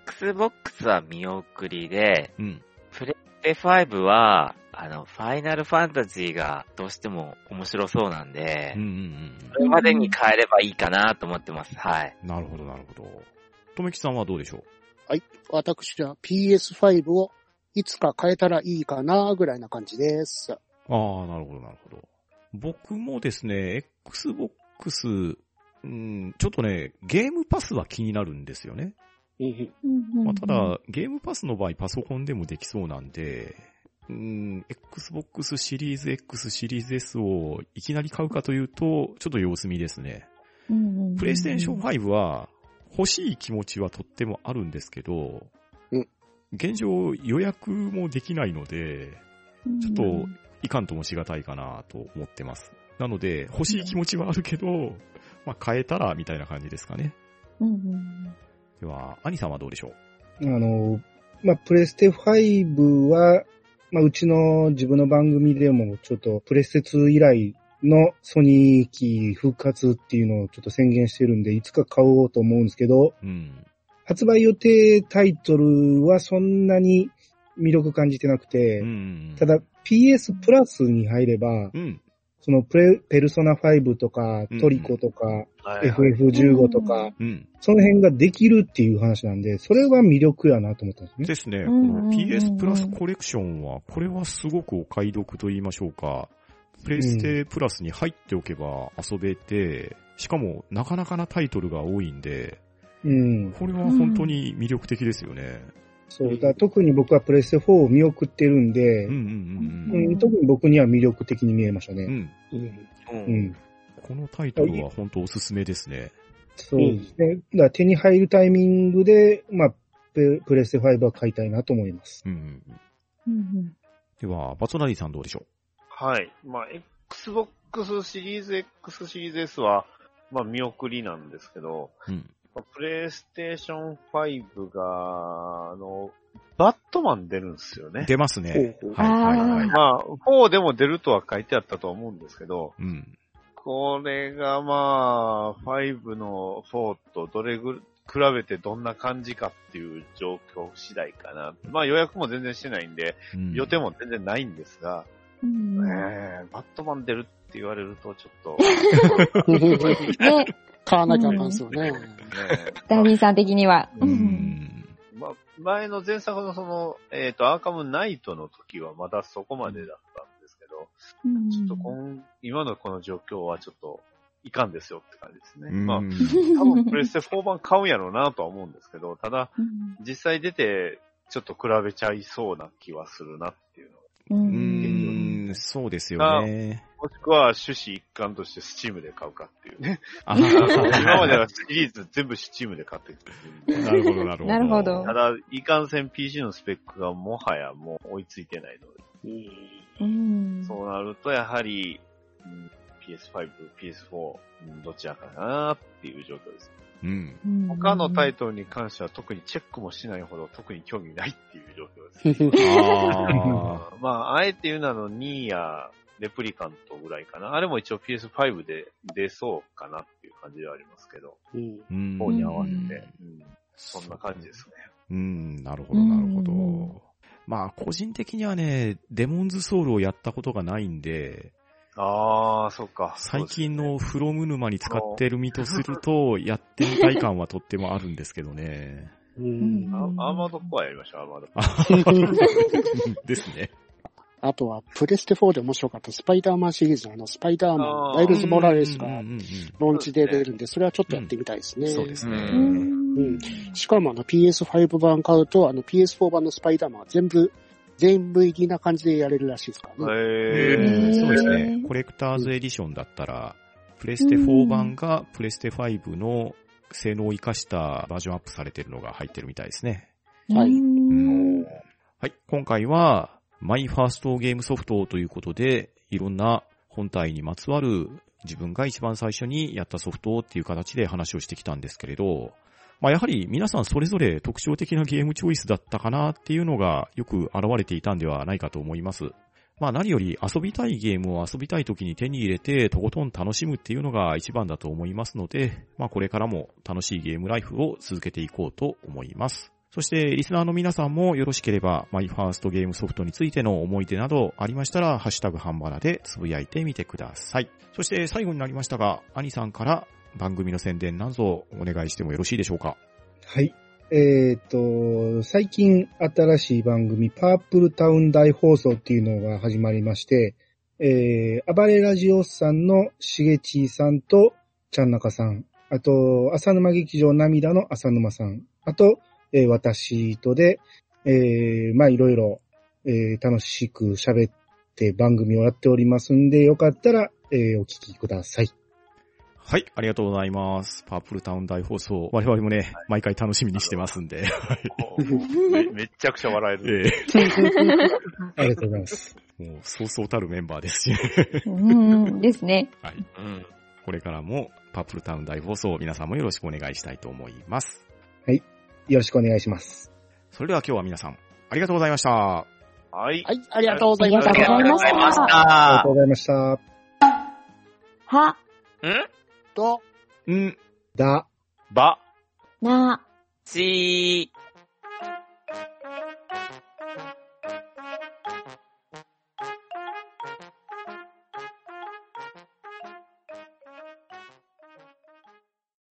Xbox は見送りで、うん。プレステ5は、あの、ファイナルファンタジーがどうしても面白そうなんでうん、うんそれまでに変えればいいかなと思ってます。はい。うん。なるほど、なるほど。とめきさんはどうでしょ私は PS5 をいつか変えたらいいかなぐらいな感じです。うああ、なるほど、なるほど。僕もですね、Xbox、うん、ちょっとね、ゲームパスは気になるんですよね。まあ、ただ、ゲームパスの場合パソコンでもできそうなんで、うん、Xbox シリーズ X シリーズ S をいきなり買うかというと、ちょっと様子見ですね。プレイステーション5は欲しい気持ちはとってもあるんですけど、うん現状予約もできないので、ちょっといかんともしがたいかなと思ってます。なので、欲しい気持ちはあるけど、まあ変えたらみたいな感じですかね。うんうんでは、アニさんはどうでしょう？あの、まあ、プレステ5は、まあ、うちの自分の番組でもちょっとプレステ2以来のソニー機復活っていうのをちょっと宣言してるんで、いつか買おうと思うんですけど、うん。発売予定タイトルはそんなに魅力感じてなくて、うん。ただ PS プラスに入れば、うん。そのプレペルソナ5とかうんトリコとか、はいはい FF15 とか、うん。その辺ができるっていう話なんで、それは魅力やなと思ったんですね。ですね。こうんうんうんうんの PS プラスコレクションは、これはすごくお買い得と言いましょうか。プレステプラスに入っておけば遊べて、しかもなかなかなタイトルが多いんで、うん。これは本当に魅力的ですよね。そうだ、特に僕はプレステ4を見送ってるんで、うんうんうん特に僕には魅力的に見えましたね。このタイトルは本当おすすめですね。そうですね。だから手に入るタイミングで、まあ、ププレステ5は買いたいなと思います。うんうんうん。うんでは、バツナリーさんどうでしょはい。まあ、Xbox シリーズ X シリーズ S は、まあ、見送りなんですけど、プレイステーション5が、あの、バットマン出るんですよね。出ますね。はいはいはい。まあ、4でも出るとは書いてあったと思うんですけど、うん。これがまあ、5の4とどれぐ、比べてどんな感じかっていう状況次第かな。まあ予約も全然してないんで、うん予定も全然ないんですが、うん。ねねえバットマン出るって言われるとちょっと、買わなきゃあかんですよね。ねダビーさん的には。う。ん。まあ、前の前作のその、えっ、と、アーカムナイトの時はまだそこまでだったんですけど、うんちょっと今、今のこの状況はちょっと、いかんですよって感じですね。うんまあ、多分プレステ4版買うんやろうなとは思うんですけど、ただ、うん実際出て、ちょっと比べちゃいそうな気はするなっていうの。ううんん、そうですよね。もしくは趣旨一貫としてスチームで買うかっていうね。あ今まではシリーズ全部スチームで買ってるんで。なるほど、なるほど。なるほどただ、いかんせん PC のスペックがもはやもう追いついてないので。うん。そうなると、やはり、うん PS5、PS4、うんどちらかなっていう状況です。うん。うん。他のタイトルに関しては特にチェックもしないほど特に興味ないっていう状況です。あまあ、あえて言うなのニーやレプリカントぐらいかな。あれも一応 PS5 で出そうかなっていう感じではありますけど、うん。ーうん方に合わせて、うん。うんそんな感じですね。うん、なるほど、なるほうん。ど。まあ、個人的にはね、デモンズソウルをやったことがないんで、ああ、そっか。最近のフロム沼に使ってる身とすると、やってみたい感はとってもあるんですけどね。うんアーマードコアやりましょう、アーマードコア。ですね。あとは、プレステ4で面白かったスパイダーマンシリーズのあの、スパイダーマン、あーライルズ・モラレスがうんうんうんローンチで出るんで、それはちょっとやってみたいですね。そうですね。ううんん。しかもあの PS5 版買うと、あの PS4 版のスパイダーマンは全部、全部入りな感じでやれるらしいですか？らね。へうんーそうですね。コレクターズエディションだったら、プレステ4版がプレステ5の性能を活かしたバージョンアップされてるのが入ってるみたいですね。はいうんはい。今回は、マイファーストゲームソフトということで、いろんな本体にまつわる自分が一番最初にやったソフトっていう形で話をしてきたんですけれど、まあやはり皆さんそれぞれ特徴的なゲームチョイスだったかなっていうのがよく現れていたんではないかと思います。まあ何より遊びたいゲームを遊びたい時に手に入れてとことん楽しむっていうのが一番だと思いますので、まあこれからも楽しいゲームライフを続けていこうと思います。そして、リスナーの皆さんもよろしければ、マイファーストゲームソフトについての思い出などありましたら、ハッシュタグハンバナでつぶやいてみてください。そして、最後になりましたが、アニさんから番組の宣伝などお願いしてもよろしいでしょうか？はい。えっ、と、最近新しい番組、パープルタウン大放送っていうのが始まりまして、えー、暴れラジオさんのしげちーさんとちゃんなかさん、あと、浅沼劇場涙の浅沼さん、あと、えー私とで、えー、まあいろいろ、えー楽しく喋って番組をやっておりますんで、よかったら、えーお聞きください。はい、ありがとうございます。パープルタウン大放送。我々もね、毎回楽しみにしてますんで。めめっちゃくちゃ笑える。え ありがとうございます。えもう、そうそうたるメンバーですしね。うん。ですね。はい。うん。これからも、パープルタウン大放送、皆さんもよろしくお願いしたいと思います。よろしくお願いします。それでは今日は皆さん、ありがとうございました。はい。はい、ありがとうございましありがとうございましたありがとうございましありがたとう。ございました。は、ん？と、ん、だ、ば。な、ちー。